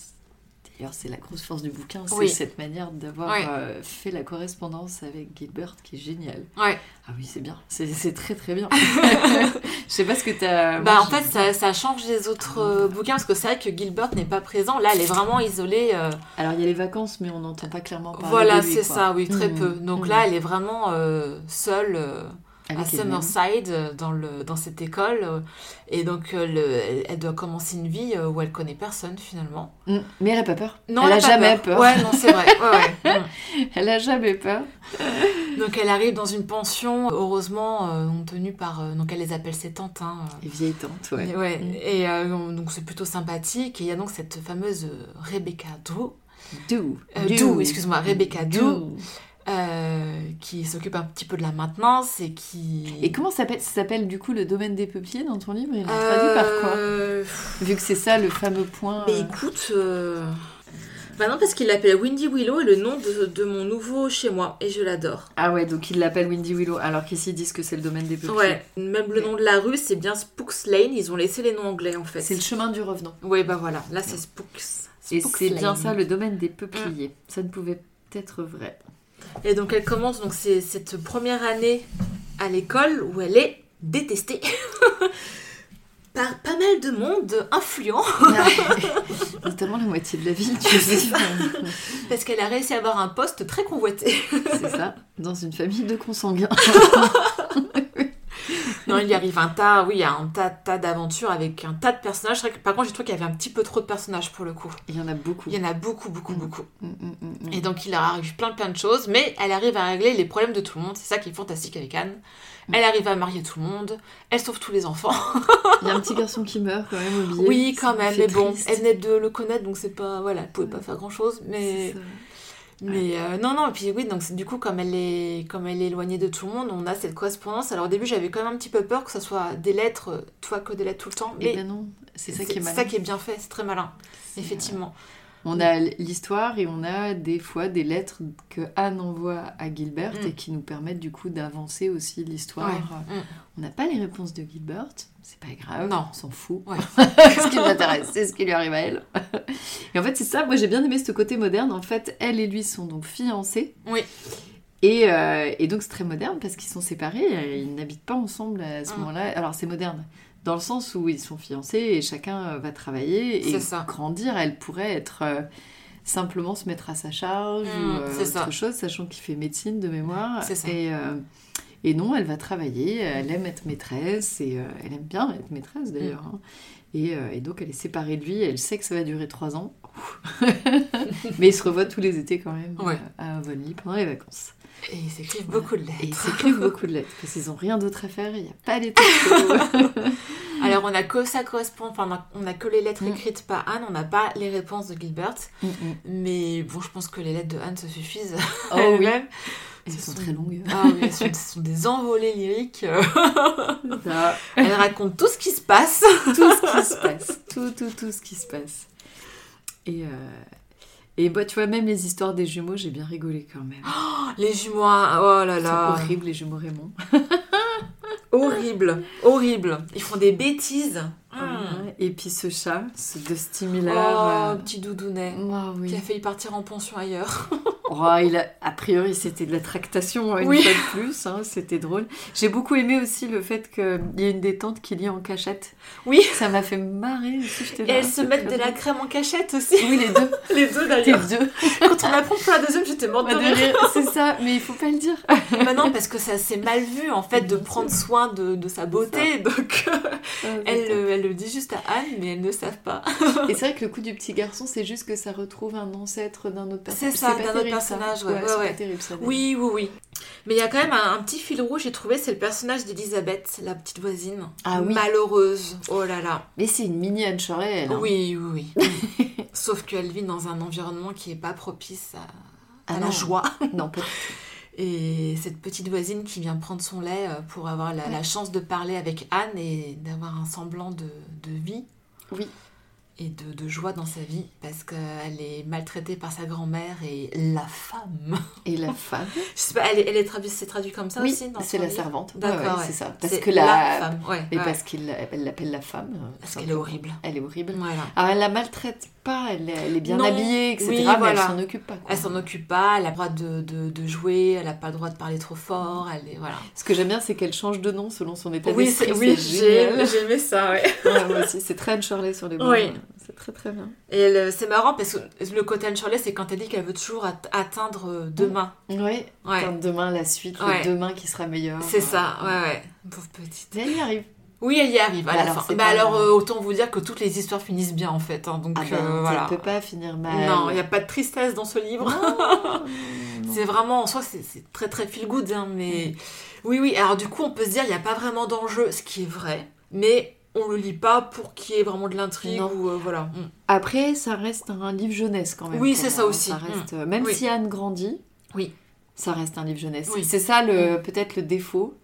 D'ailleurs, c'est la grosse force du bouquin, c'est Oui. cette manière d'avoir euh, fait la correspondance avec Gilbert qui est géniale. Ouais. Ah oui, c'est bien, c'est très très bien. (laughs) Je sais pas ce que t'as. Bah, moi, en fait, ça, ça change des autres euh, bouquins parce que c'est vrai que Gilbert n'est pas présent. Là, elle est vraiment isolée. euh, Alors il y a les vacances, mais on n'entend pas clairement parler voilà, c'est ça, oui, très Mhm. peu. Donc Mhm. là, elle est vraiment euh, seule. À. Summerside euh, dans, le, dans cette école euh, et donc euh, le- elle, doit commencer une vie où elle connaît personne finalement. Mm. Mais elle a pas peur. Non, elle a a pas jamais peur. Ouais, non, c'est vrai. Ouais, ouais. (laughs) Elle a jamais peur. (laughs) Donc elle arrive dans une pension, heureusement euh, tenue par euh, donc elle les appelle ses tantes. Hein, euh, Et vieille tante, ouais. Et, ouais, Mm. et donc c'est plutôt sympathique. Et il y a donc cette fameuse Rebecca Drew, euh, Drew, excuse-moi, Rebecca Drew, euh, qui s'occupe un petit peu de la maintenance et qui. Et comment ça s'appelle du coup le domaine des peupliers dans ton livre? Il est traduit par quoi? Euh, Vu que c'est ça le fameux point. Mais euh, écoute. Bah non, parce qu'il l'appelle Windy Willow et le nom de, de mon nouveau chez moi. Et je l'adore. Ah ouais, donc ils l'appellent Windy Willow, alors qu'ici ils disent que c'est le domaine des peupliers. Ouais, même le nom de la rue, c'est bien Spooks Lane. Ils ont laissé les noms anglais en fait. C'est le chemin du revenant. Ouais, bah voilà. Là, c'est Spooks. Et c'est bien ça le domaine des peupliers. Ça ne pouvait être vrai. Et donc elle commence donc c'est cette première année à l'école où elle est détestée (laughs) par pas mal de monde influent (laughs) Notamment la moitié de la vie, tu (laughs) sais. parce qu'elle a réussi à avoir un poste très convoité. c'est ça, dans une famille de consanguins. Non, il y arrive un tas, oui, il y a un tas, tas d'aventures avec un tas de personnages. C'est vrai que, par contre, j'ai trouvé qu'il y avait un petit peu trop de personnages pour le coup. Il y en a beaucoup. Il y en a beaucoup, beaucoup, Mm. beaucoup. Mm, mm. Et donc il leur arrive plein plein de choses, mais elle arrive à régler les problèmes de tout le monde. C'est ça qui est fantastique avec Anne. Elle arrive à marier tout le monde, elle sauve tous les enfants. Il y a un petit garçon qui meurt quand même au billet. Oui, quand même, mais bon, triste. elle venait de le connaître, donc c'est pas, voilà, elle pouvait pas faire grand chose, mais, C'est ça. Mais euh, non, non, et puis oui, donc c'est- du coup, comme elle est, comme elle est éloignée de tout le monde, on a cette correspondance. Alors au début, j'avais quand même un petit peu peur que ce soit des lettres, euh, toi que des lettres tout le temps, Eh mais ben non, c'est ça qui est c'est malin. ça qui est bien fait, c'est très malin, C'est, effectivement. euh, On a l'histoire et on a des fois des lettres que Anne envoie à Gilbert Mm. et qui nous permettent du coup d'avancer aussi l'histoire. Ouais. Mm. On n'a pas les réponses de Gilbert, c'est pas grave, Non. on s'en fout. Ouais. (laughs) ce qui m'intéresse, c'est ce qui lui arrive à elle. Et en fait, c'est ça, moi j'ai bien aimé ce côté moderne. En fait, elle et lui sont donc fiancés. Oui. Et, euh, et donc c'est très moderne parce qu'ils sont séparés, ils n'habitent pas ensemble à ce Mm. moment-là. Alors c'est moderne dans le sens où ils sont fiancés et chacun euh, va travailler et ça. grandir. Elle pourrait être euh, simplement se mettre à sa charge Mm, ou euh, autre ça. chose, sachant qu'il fait médecine de mémoire. Ça. Et, euh, et non, elle va travailler, elle aime être maîtresse et elle aime bien être maîtresse d'ailleurs. Mm. hein. Et, et donc elle est séparée de lui, elle sait que ça va durer trois ans. (laughs) Mais ils se revoient tous les étés quand même Ouais. euh, à Avonlea pendant les vacances. Et ils s'écrivent beaucoup de Et ils lettres. s'écrivent (laughs) beaucoup de lettres parce qu'ils n'ont rien d'autre à faire, il n'y a pas les textos. (laughs) Alors on a que ça correspond, enfin on a, que les lettres Mm. écrites par Anne, on n'a pas les réponses de Gilbert. Mm, mm. Mais bon, je pense que les lettres de Anne se suffisent. Oh oui, elles sont sont- très longues. Ah oui, elles sont, ce sont des envolées lyriques. Elle raconte tout ce qui se passe. tout ce qui se passe, tout, tout, tout ce qui se passe. Et, euh, et bah, tu vois, même les histoires des jumeaux, j'ai bien rigolé quand même. (gasps) Les jumeaux, oh là C'est là. horrible, les jumeaux Raymond. (laughs) Horrible, horrible. Ils font des bêtises. Mm. Et puis ce chat, ce Dusty Miller. Oh, euh, petit doudounet. oh, oui. Qui a failli partir en pension ailleurs. (laughs) Oh, il a, a priori, c'était de la tractation une Oui. fois de plus, hein, c'était drôle. J'ai beaucoup aimé aussi le fait qu'il y ait une détente qui lit en cachette. Oui. Ça m'a fait marrer aussi, j'étais Et elles se mettent de la crème en cachette aussi. Oui, les deux. (laughs) Les deux Les d'ailleurs. deux. (laughs) Quand on apprend pour la deuxième, j'étais morte de rire. C'est ça, mais il faut pas le dire. Non, parce que ça c'est mal vu en fait de prendre. Soin de, de sa beauté. Donc euh, elle, euh, elle le dit juste à Anne, mais elles ne savent pas. Et c'est vrai que le coup du petit garçon, c'est juste que ça retrouve un ancêtre d'un autre personnage. C'est ça, d'un autre personnage, ouais, ouais, ouais. pas terrible ça. Oui, oui, oui. Mais il y a quand même un, un petit fil rouge, j'ai trouvé, c'est le personnage d'Elisabeth, la petite voisine. Ah oui. Malheureuse. Oh là là. Mais c'est une mini Anne Shirley, elle. hein. Oui, oui, oui. (laughs) Sauf qu'elle vit dans un environnement qui est pas propice à, à Ah la non. joie. (laughs) Non, pas Et cette petite voisine qui vient prendre son lait euh, pour avoir la, la chance de parler avec Anne et d'avoir un semblant de, de vie Oui. et de, de joie dans sa vie parce qu'elle est maltraitée par sa grand-mère et la femme. Et la (laughs) femme Je sais pas, elle elle est traduite, c'est traduit comme ça Oui, aussi c'est la livre servante. D'accord, Ouais, ouais, ouais. c'est ça. Parce que la... femme, ouais. Et parce qu'il elle l'appelle la femme. euh, Parce qu'elle est horrible. Elle est horrible. Voilà. Alors elle la maltraite pas, elle, est- elle est bien Non, habillée, etc. oui, mais voilà. elle s'en occupe pas. quoi. Elle s'en occupe pas, elle a le droit de, de, de jouer, elle a pas le droit de parler trop fort, elle est... Voilà. Ce que j'aime bien, c'est qu'elle change de nom selon son état Oui, d'esprit. oui c'est j'ai, génial. j'ai aimé ça, ouais. (laughs) Ouais, moi aussi, c'est très Anne Shirley sur les bords. Oui. C'est très très bien. Et elle- c'est marrant parce que le côté Anne Shirley, c'est quand elle dit qu'elle veut toujours at- atteindre euh, demain. Ouais. Ouais. Quand demain la suite, Ouais. le demain qui sera meilleur. C'est ça, ouais, ouais. Pauvre petite. Mais elle y arrive. Oui, elle y arrive à Bah la alors, fin. Bah alors, euh, autant vous dire que toutes les histoires finissent bien en fait. hein, donc Ah ben, euh, voilà. ça ne peut pas finir mal. Non, il n'y a pas de tristesse dans ce livre. (laughs) C'est vraiment, en soi, c'est, très très feel good. hein, mais oui, oui. Alors du coup, on peut se dire, il n'y a pas vraiment d'enjeu, ce qui est vrai. Mais on le lit pas pour qu'il y ait vraiment de l'intrigue ou euh, voilà. Mm. Après, ça reste un livre jeunesse quand même. Oui, c'est ça hein. aussi. Ça reste, euh, Même Oui. si Anne grandit, Oui. ça reste un livre jeunesse. Oui. C'est ça le peut-être le défaut.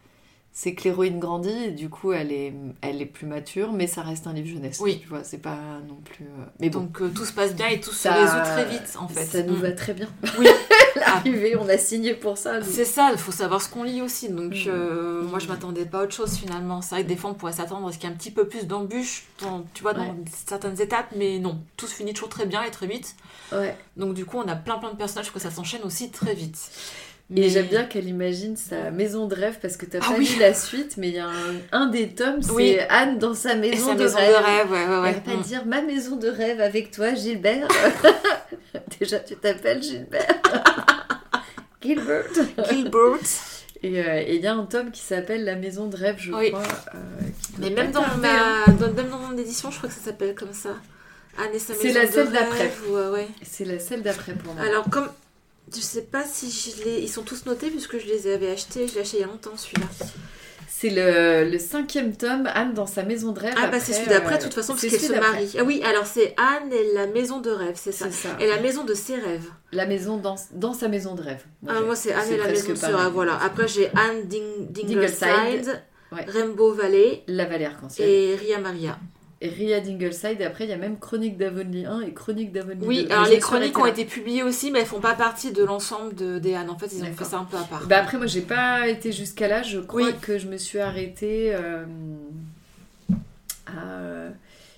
C'est que l'héroïne grandit et du coup elle est, elle est plus mature, mais ça reste un livre jeunesse. Oui. Tu vois, c'est pas non plus. euh, Mais bon, Donc euh, tout se passe bien et tout Ça- se résout très vite en fait. ça nous Mm. va très bien. Oui. (laughs) L'arrivée, on a signé pour ça. C'est ça, il faut savoir ce qu'on lit aussi. Donc, Mm. euh, moi, je Mm. m'attendais pas à autre chose finalement. C'est vrai que des fois, on pourrait s'attendre à ce qu'il y ait un petit peu plus d'embûches, dans- tu vois, dans Ouais. certaines étapes, mais non, tout se finit toujours très bien et très vite. Ouais. Donc, du coup, on a plein plein de personnages que ça s'enchaîne aussi très vite. Et Mais- j'aime bien qu'elle imagine sa maison de rêve parce que t'as Ah pas oui. lu la suite, mais il y a un, un des tomes, c'est Oui. Anne dans sa maison, sa de, maison rêve. de rêve, ouais, ouais, Elle ouais. va pas Mm. dire ma maison de rêve avec toi, Gilbert. (laughs) Déjà, tu t'appelles Gilbert. (laughs) Gilbert. Gilbert. Et euh, et il y a un tome qui s'appelle La maison de rêve, je Oui. crois. euh, Mais même dans, hein. dans, même dans mon édition, je crois que ça s'appelle comme ça. Anne et sa C'est maison la de celle rêve, d'après. ou, euh, ouais. C'est la celle d'après pour moi. Alors, comme. Je sais pas si je les. Ils sont tous notés puisque je les avais achetés. Je l'ai acheté il y a longtemps celui-là. C'est le, le cinquième tome, Anne dans sa maison de rêve. Ah, bah c'est celui d'après, euh, de toute façon, c'est puisqu'elle se marie. Ah oui, alors c'est Anne et la maison de rêve, c'est ça. Ça. Et la maison de ses rêves. La maison dans, dans sa maison de rêve. Ah, moi, c'est Anne et la maison de ses rêves, voilà. Après, j'ai Anne Ding- Dingleside, Dingleside, ouais. Rainbow Valley La vallée arc-en-ciel. et Ria Maria. Et Ria Dingleside, et après il y a même Chronique d'Avonlea 1 et Chronique d'Avonlea 2. Oui, alors les chroniques ont été publiées aussi, mais elles font pas partie de l'ensemble de, des Anne. En fait, ils ont fait ça un peu à part. Bah après moi j'ai pas été jusqu'à là, je crois Oui. que je me suis arrêtée euh, à... euh,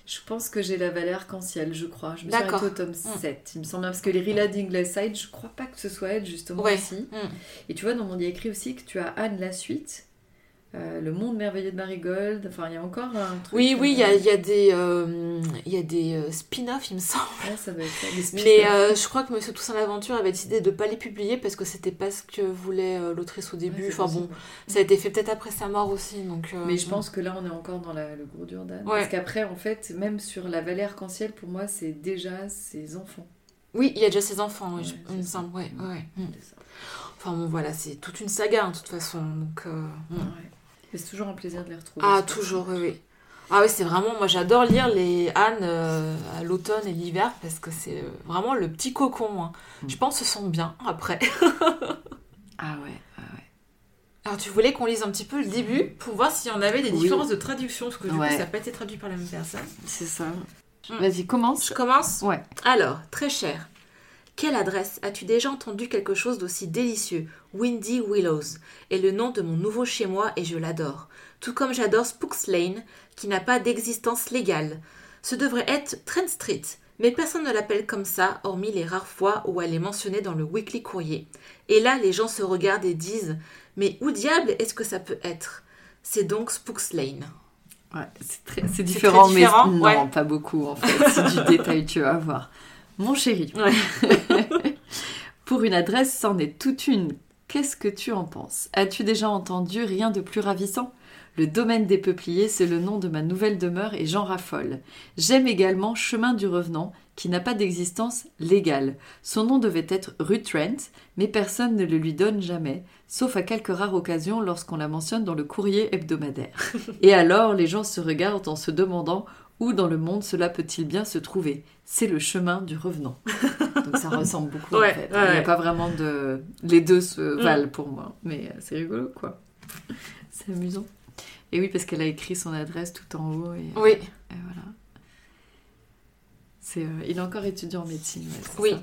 Je pense que j'ai la vallée arc-en-ciel, je crois. Je me suis arrêtée au tome 7, il me semble parce que les Rilla Dingleside, je crois pas que ce soit elle justement Ouais. aussi. Mm. Et tu vois, dans mon il y a écrit aussi que tu as Anne la suite, euh, Le monde merveilleux de Marigold, enfin il y a encore un truc. Oui, oui, il y a, euh, il y a des, euh, il y a des euh, spin-offs, il me semble. ouais, ça doit être ça, des Mais je crois que Monsieur Toussaint l'Aventure avait décidé de pas les publier parce que c'était pas ce que voulait l'autrice au début. Ouais, enfin bon, ça a été fait peut-être après sa mort aussi. Donc, Mais je pense que là, on est encore dans la- le gros dur d'Anne. Ouais. Parce qu'après, en fait, même sur la vallée arc-en-ciel, pour moi, c'est déjà ses enfants. Oui, il y a déjà ses enfants, Ouais, je- il me semble. Ouais. Enfin bon, voilà, c'est toute une saga hein, de toute façon. Donc, c'est toujours un plaisir de les retrouver. Ah, toujours, oui, oui. Ah oui, c'est vraiment, moi j'adore lire les Anne euh, à l'automne et l'hiver parce que c'est euh, vraiment le petit cocon. hein. Mm. Je pense se sent bien après. Ah ouais, ah ouais. Alors tu voulais qu'on lise un petit peu le début pour voir s'il y en avait des Oui. différences de traduction parce que du Ouais. coup ça n'a pas été traduit par la même personne. C'est ça. Mm. Vas-y, commence. Je commence Ouais. Alors, très cher. Quelle adresse As-tu déjà entendu quelque chose d'aussi délicieux? Windy Willows est le nom de mon nouveau chez moi et je l'adore. Tout comme j'adore Spooks Lane, qui n'a pas d'existence légale. Ce devrait être Trent Street, Mais personne ne l'appelle comme ça, hormis les rares fois où elle est mentionnée dans le Weekly Courrier. Et là, les gens se regardent et disent Mais où diable est-ce que ça peut être? C'est donc Spooks Lane. Ouais, c'est très- c'est différent, très différent, mais non, pas beaucoup en fait. C'est du (laughs) détail, tu vas voir. Mon chéri, Ouais. (laughs) (laughs) pour une adresse, c'en est toute une. Qu'est-ce que tu en penses? As-tu déjà entendu rien de plus ravissant? Le domaine des peupliers, c'est le nom de ma nouvelle demeure et j'en raffole. J'aime également Chemin du Revenant, qui n'a pas d'existence légale. Son nom devait être rue Trent, mais personne ne le lui donne jamais, sauf à quelques rares occasions lorsqu'on la mentionne dans le courrier hebdomadaire. (laughs) Et alors, les gens se regardent en se demandant où dans le monde cela peut-il bien se trouver? C'est le chemin du revenant. (laughs) Donc ça ressemble beaucoup Ouais, en fait. ouais, Il n'y a pas vraiment de... Les deux se Mm. valent pour moi. Mais euh, c'est rigolo quoi. C'est amusant. Et oui, parce qu'elle a écrit son adresse tout en haut. Et, Oui, et voilà. C'est, euh, il est encore étudiant en médecine. ouais, oui. ça.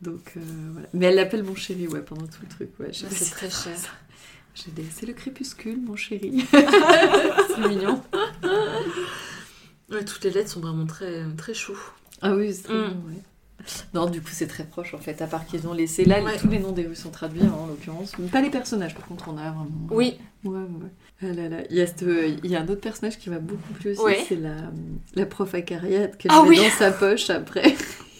Donc euh, voilà. Mais elle l'appelle mon chéri, ouais, pendant tout le truc. Ouais, pas C'est très cher. (laughs) ça. J'ai des- C'est le crépuscule, mon chéri. (laughs) c'est mignon. Ouais, toutes les lettres sont vraiment très, très chou. Ah oui, c'est très Mm. bon, ouais. Non, du coup, c'est très proche en fait, à part qu'ils ont laissé là, Ouais. tous les noms des rues sont traduits hein, en l'occurrence. Pas les personnages, par contre, on a vraiment. Oui, Ouais, ouais. Ah là là. Il, y a cette- il y a un autre personnage qui m'a beaucoup plu aussi, Ouais. c'est la, la prof acariate qu'elle Ah met oui. dans sa poche après. (laughs)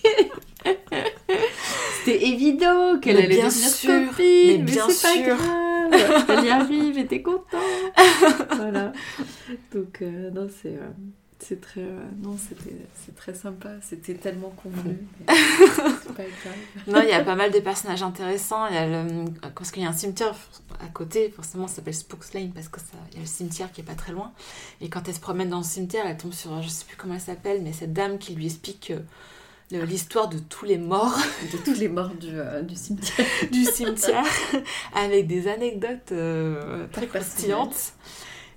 C'était évident qu'elle allait bien devenir sûr, copine, mais mais, c'est pas grave. Elle y (laughs) arrive et t'es content. (laughs) voilà. Donc, euh, non, c'est. euh, c'est très, euh, non, c'était, c'est très sympa. C'était tellement convenu. mais (laughs) C'est pas grave. non, il y a pas mal de personnages intéressants. Il y a le... Parce qu'il y a un cimetière à côté, forcément, ça s'appelle Spooks Lane parce que ça... il y a le cimetière qui est pas très loin. Et quand elle se promène dans le cimetière, elle tombe sur, je sais plus comment elle s'appelle, mais cette dame qui lui explique l'histoire de tous les morts (laughs) De tous les morts du, euh, du cimetière. (laughs) du cimetière avec des anecdotes euh, très croustillantes.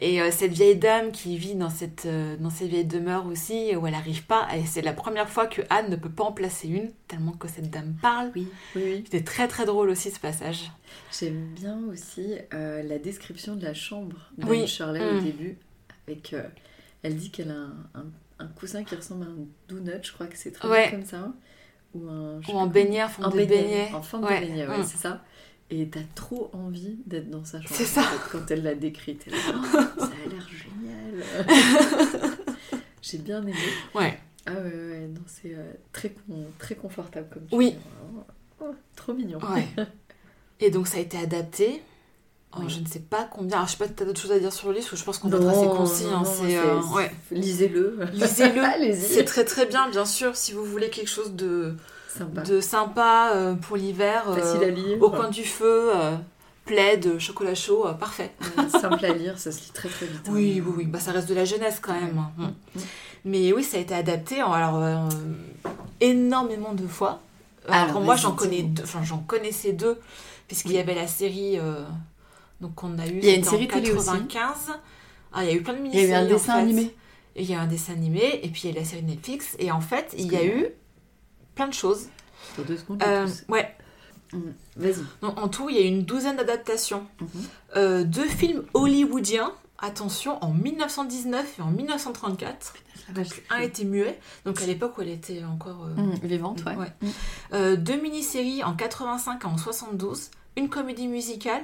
Et euh, cette vieille dame qui vit dans cette, euh, dans cette vieille demeure aussi, où elle n'arrive pas, et c'est la première fois que Anne ne peut pas en placer une, tellement que cette dame parle. Oui, oui, oui. C'était très très drôle aussi ce passage. J'aime bien aussi la description de la chambre d'Anne Oui. Shirley Mm. au début. Avec, elle dit qu'elle a un, un- un coussin qui ressemble à un donut, je crois que c'est très Ouais. comme ça. Ou, un, Ou en beignet, en forme de beignet. beignet. En forme Ouais. de beignet, ouais, Mm. c'est ça. Et t'as trop envie d'être dans sa chambre. C'est ça. en fait, quand elle l'a décrit. T'es là, Oh, ça a l'air génial. (laughs) J'ai bien aimé. Ouais. Ah ouais, ouais, non, c'est euh, très, con- très confortable comme tu Oui. dis. Oh, trop mignon. Ouais. (laughs) Et donc ça a été adapté. Oui. je ne sais pas combien. Alors, je sais pas si t'as d'autres choses à dire sur le livre, parce que je pense qu'on Non, être assez concis. hein, euh, ouais. Lisez-le. Lisez-le. (laughs) C'est très très bien, bien sûr, si vous voulez quelque chose de, Sympa. de sympa euh, pour l'hiver. euh, Facile à lire. au coin du feu, plaid, chocolat chaud, parfait. Simple à lire, ça se lit très très vite. hein. Oui, oui, oui, bah, ça reste de la jeunesse quand même. hein. Mais oui, ça a été adapté en- alors, euh, énormément de fois. Alors, Alors, moi, j'en connais deux, j'en connaissais deux, puisqu'il y avait la série euh, donc qu'on a eu. Il y a une série télé aussi. 95. Ah, il y a eu plein de Il y a eu un en dessin fait. animé. Il y a un dessin animé, et puis il y a la série Netflix. Et en fait, il y a eu plein de choses. Sur deux secondes. Euh, ouais, Vas-y. Donc, en tout, il y a eu une douzaine d'adaptations. Mhm. Euh, deux films hollywoodiens, attention, en 1919 et en 1934. Donc, un était muet, donc à l'époque où elle était encore... euh, Mmh, vivante, ouais. ouais. Mmh. Euh, deux mini-séries en 85 et en 72. Une comédie musicale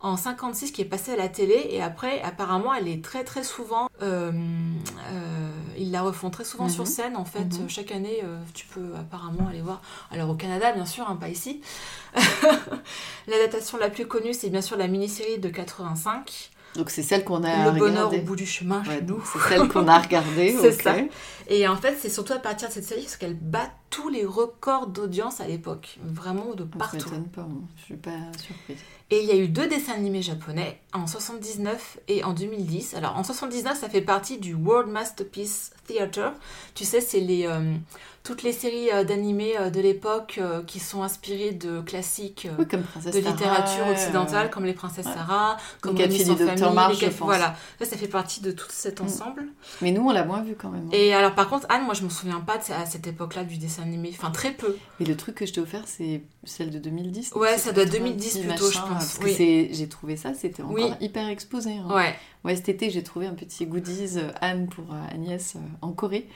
en 56 qui est passée à la télé. Et après, apparemment, elle est très très souvent... euh, euh, ils la refont très souvent Mhm. sur scène, en fait. Mhm. Chaque année, euh, tu peux apparemment aller voir. Alors au Canada, bien sûr, hein, pas ici. (laughs) L'adaptation la plus connue, c'est bien sûr la mini-série de 85. Donc c'est celle qu'on a Le bonheur regardée. au bout du chemin Ouais, chez nous. c'est celle qu'on a regardée. (laughs) C'est ça. Et en fait, c'est surtout à partir de cette série parce qu'elle bat tous les records d'audience à l'époque. Vraiment de partout. m'étonne pas, moi. je suis pas surprise. Et il y a eu deux dessins animés japonais en 79 et en 2010. Alors en 79, ça fait partie du World Masterpiece Theater. Tu sais, c'est les euh, toutes les séries euh, d'animés euh, de l'époque qui sont inspirées de classiques Oui, comme Princesse de Sarah, littérature occidentale, comme les Princesses ouais. Sarah, comme Les du Docteur famille, March, les quatre- je pense. Voilà, ça, ça fait partie de tout cet Mm. ensemble. Mais nous, on l'a moins vu quand même. hein. Et alors par contre, Anne, moi je me souviens pas de, à cette époque-là du dessin animés. Enfin, très peu. Et le truc que je t'ai offert, c'est celle de 2010 Ouais, ça doit être 90, 2010 plutôt, je machin, pense. Parce Oui. c'est- j'ai trouvé ça, c'était encore Oui. hyper exposé. hein. Ouais. Ouais, cet été, j'ai trouvé un petit goodies euh, Anne pour euh, Agnès euh, en Corée.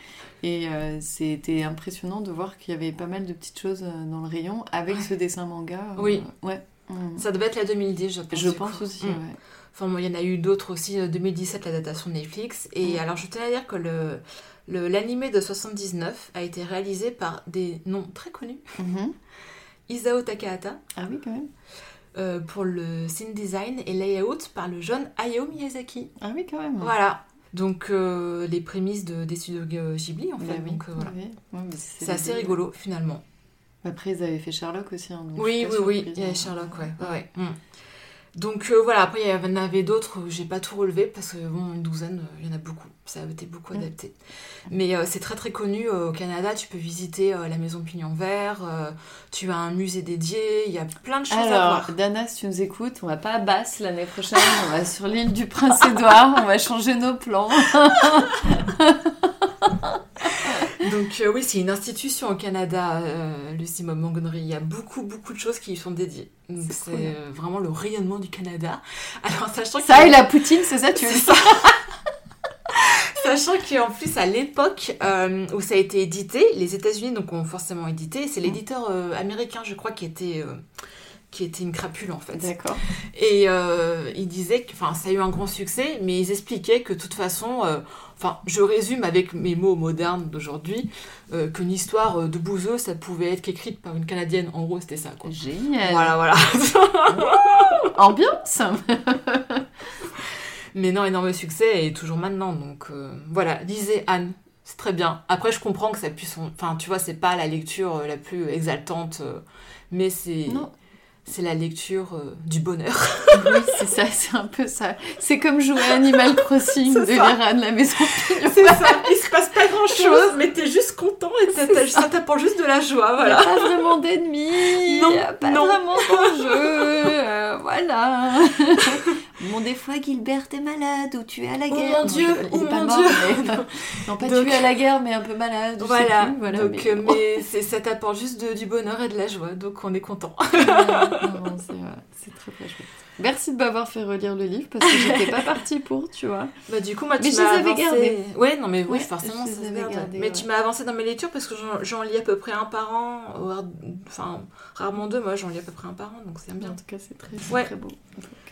Et c'était impressionnant de voir qu'il y avait pas mal de petites choses dans le rayon avec ce dessin manga. Oui. Ouais. Mm. Ça devait être la 2010, je pense. Je pense coup. aussi, Mm. ouais. Enfin, bon, il y en a eu d'autres aussi, euh, 2017, l'adaptation de Netflix. Et Mm. alors, je tenais à dire que le- l'animé de 79 a été réalisé par des noms très connus. Mhm. (laughs) Isao Takahata Ah oui, quand même. euh, pour le scene design et layout par le jeune Hayao Miyazaki. Ah oui, quand même. Voilà. Donc, euh, les prémices de, des studios Ghibli, en Bah fait. oui, Donc, euh, voilà. oui. C'est assez rigolo, finalement. Après, ils avaient fait Sherlock aussi. hein, donc Oui, oui, oui, il y a. Sherlock, ouais. ouais, ouais. Mm. Donc euh, voilà, après il y en avait d'autres, euh, j'ai pas tout relevé parce que bon, une douzaine, euh, il y en a beaucoup, ça a été beaucoup Mm. adapté. Mais euh, c'est très très connu euh, au Canada, tu peux visiter la maison Pignon Vert, tu as un musée dédié, il y a plein de choses à Alors, voir. Dana, si tu nous écoutes, on va pas à Basse l'année prochaine, on va sur l'île du Prince-Édouard, on va changer nos plans. (laughs) Donc euh, oui, c'est une institution au Canada, euh, le Simon Montgomery, il y a beaucoup beaucoup de choses qui y sont dédiées. Donc C'est euh, vraiment le rayonnement du Canada. (laughs) Alors sachant que... Ça et la poutine, c'est ça tu veux ça. (laughs) Sachant qu'en plus, à l'époque euh, où ça a été édité, les États-Unis donc ont forcément édité. C'est l'éditeur euh, américain, je crois, qui était euh, qui était une crapule en fait. D'accord. Et euh, ils disaient que, enfin, ça a eu un grand succès, mais ils expliquaient que de toute façon, euh, enfin, je résume avec mes mots modernes d'aujourd'hui, euh, qu'une histoire euh, de bouseux, ça pouvait être qu'écrite par une Canadienne. En gros, c'était ça. Quoi. Génial. Voilà, voilà. Ambiance (laughs) Mais non, énorme succès et toujours maintenant. Donc euh, voilà, lisez Anne. C'est très bien. Après, je comprends que ça puisse. Enfin, tu vois, c'est pas la lecture la plus exaltante, mais c'est. Non. C'est la lecture euh, du bonheur. (laughs) Oui, c'est ça, c'est un peu ça. C'est comme jouer à Animal (laughs) Crossing de ça. lire Anne la maison. c'est ça. Il se passe pas grand chose, mais t'es juste content et t'as- ça t'apporte juste de la joie. Il Voilà. n'y a pas vraiment d'ennemis, Non, il n'y a pas non. vraiment d'enjeu, euh, voilà. (laughs) Bon, des fois, Gilbert est malade ou tu es à la Oh guerre. mon Non, Dieu, est oh mon mort, Dieu. mais- Non, pas Donc- tué à la guerre, mais un peu malade. Voilà. plus, voilà, donc, mais euh, bon. ça t'apporte juste de- du bonheur et de la joie. Donc, on est content. (laughs) Non, c'est très très chouette. Merci de m'avoir fait relire le livre parce que j'étais pas partie pour, tu vois. Bah du coup moi tu Mais je m'as les avais avancé... gardés. Ouais non mais oui Ouais, forcément ça se garde. Mais ouais. tu m'as avancé dans mes lectures parce que j'en- lis à peu près un par an. Enfin rarement deux, moi j'en lis à peu près un par an donc c'est En bien. tout cas, c'est très, Ouais. très beau.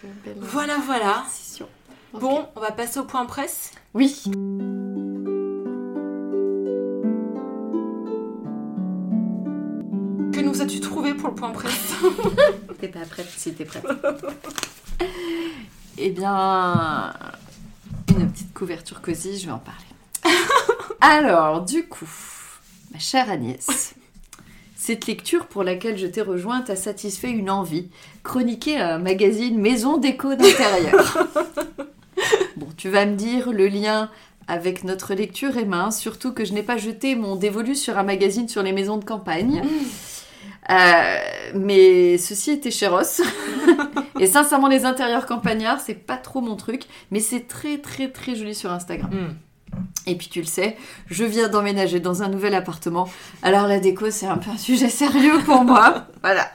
Euh, belle Voilà voilà. Bon on va passer au point presse. Oui. Que nous as-tu trouvé pour le point presse? (laughs) T'es pas prête si t'es prête. (laughs) eh bien, une petite couverture cosy, je vais en parler. (laughs) Alors, du coup, ma chère Agnès, cette lecture pour laquelle je t'ai rejointe a satisfait une envie, chroniquer un magazine maison déco d'intérieur. (laughs) bon, tu vas me dire, le lien avec notre lecture est mince, surtout que je n'ai pas jeté mon dévolu sur un magazine sur les maisons de campagne. Euh, mais ceci était chéros. (laughs) Et sincèrement, les intérieurs campagnards, c'est pas trop mon truc, mais c'est très très très joli sur Instagram. Hmm. Et puis tu le sais, je viens d'emménager dans un nouvel appartement. Alors la déco, c'est un peu un sujet sérieux pour moi. (laughs) Voilà.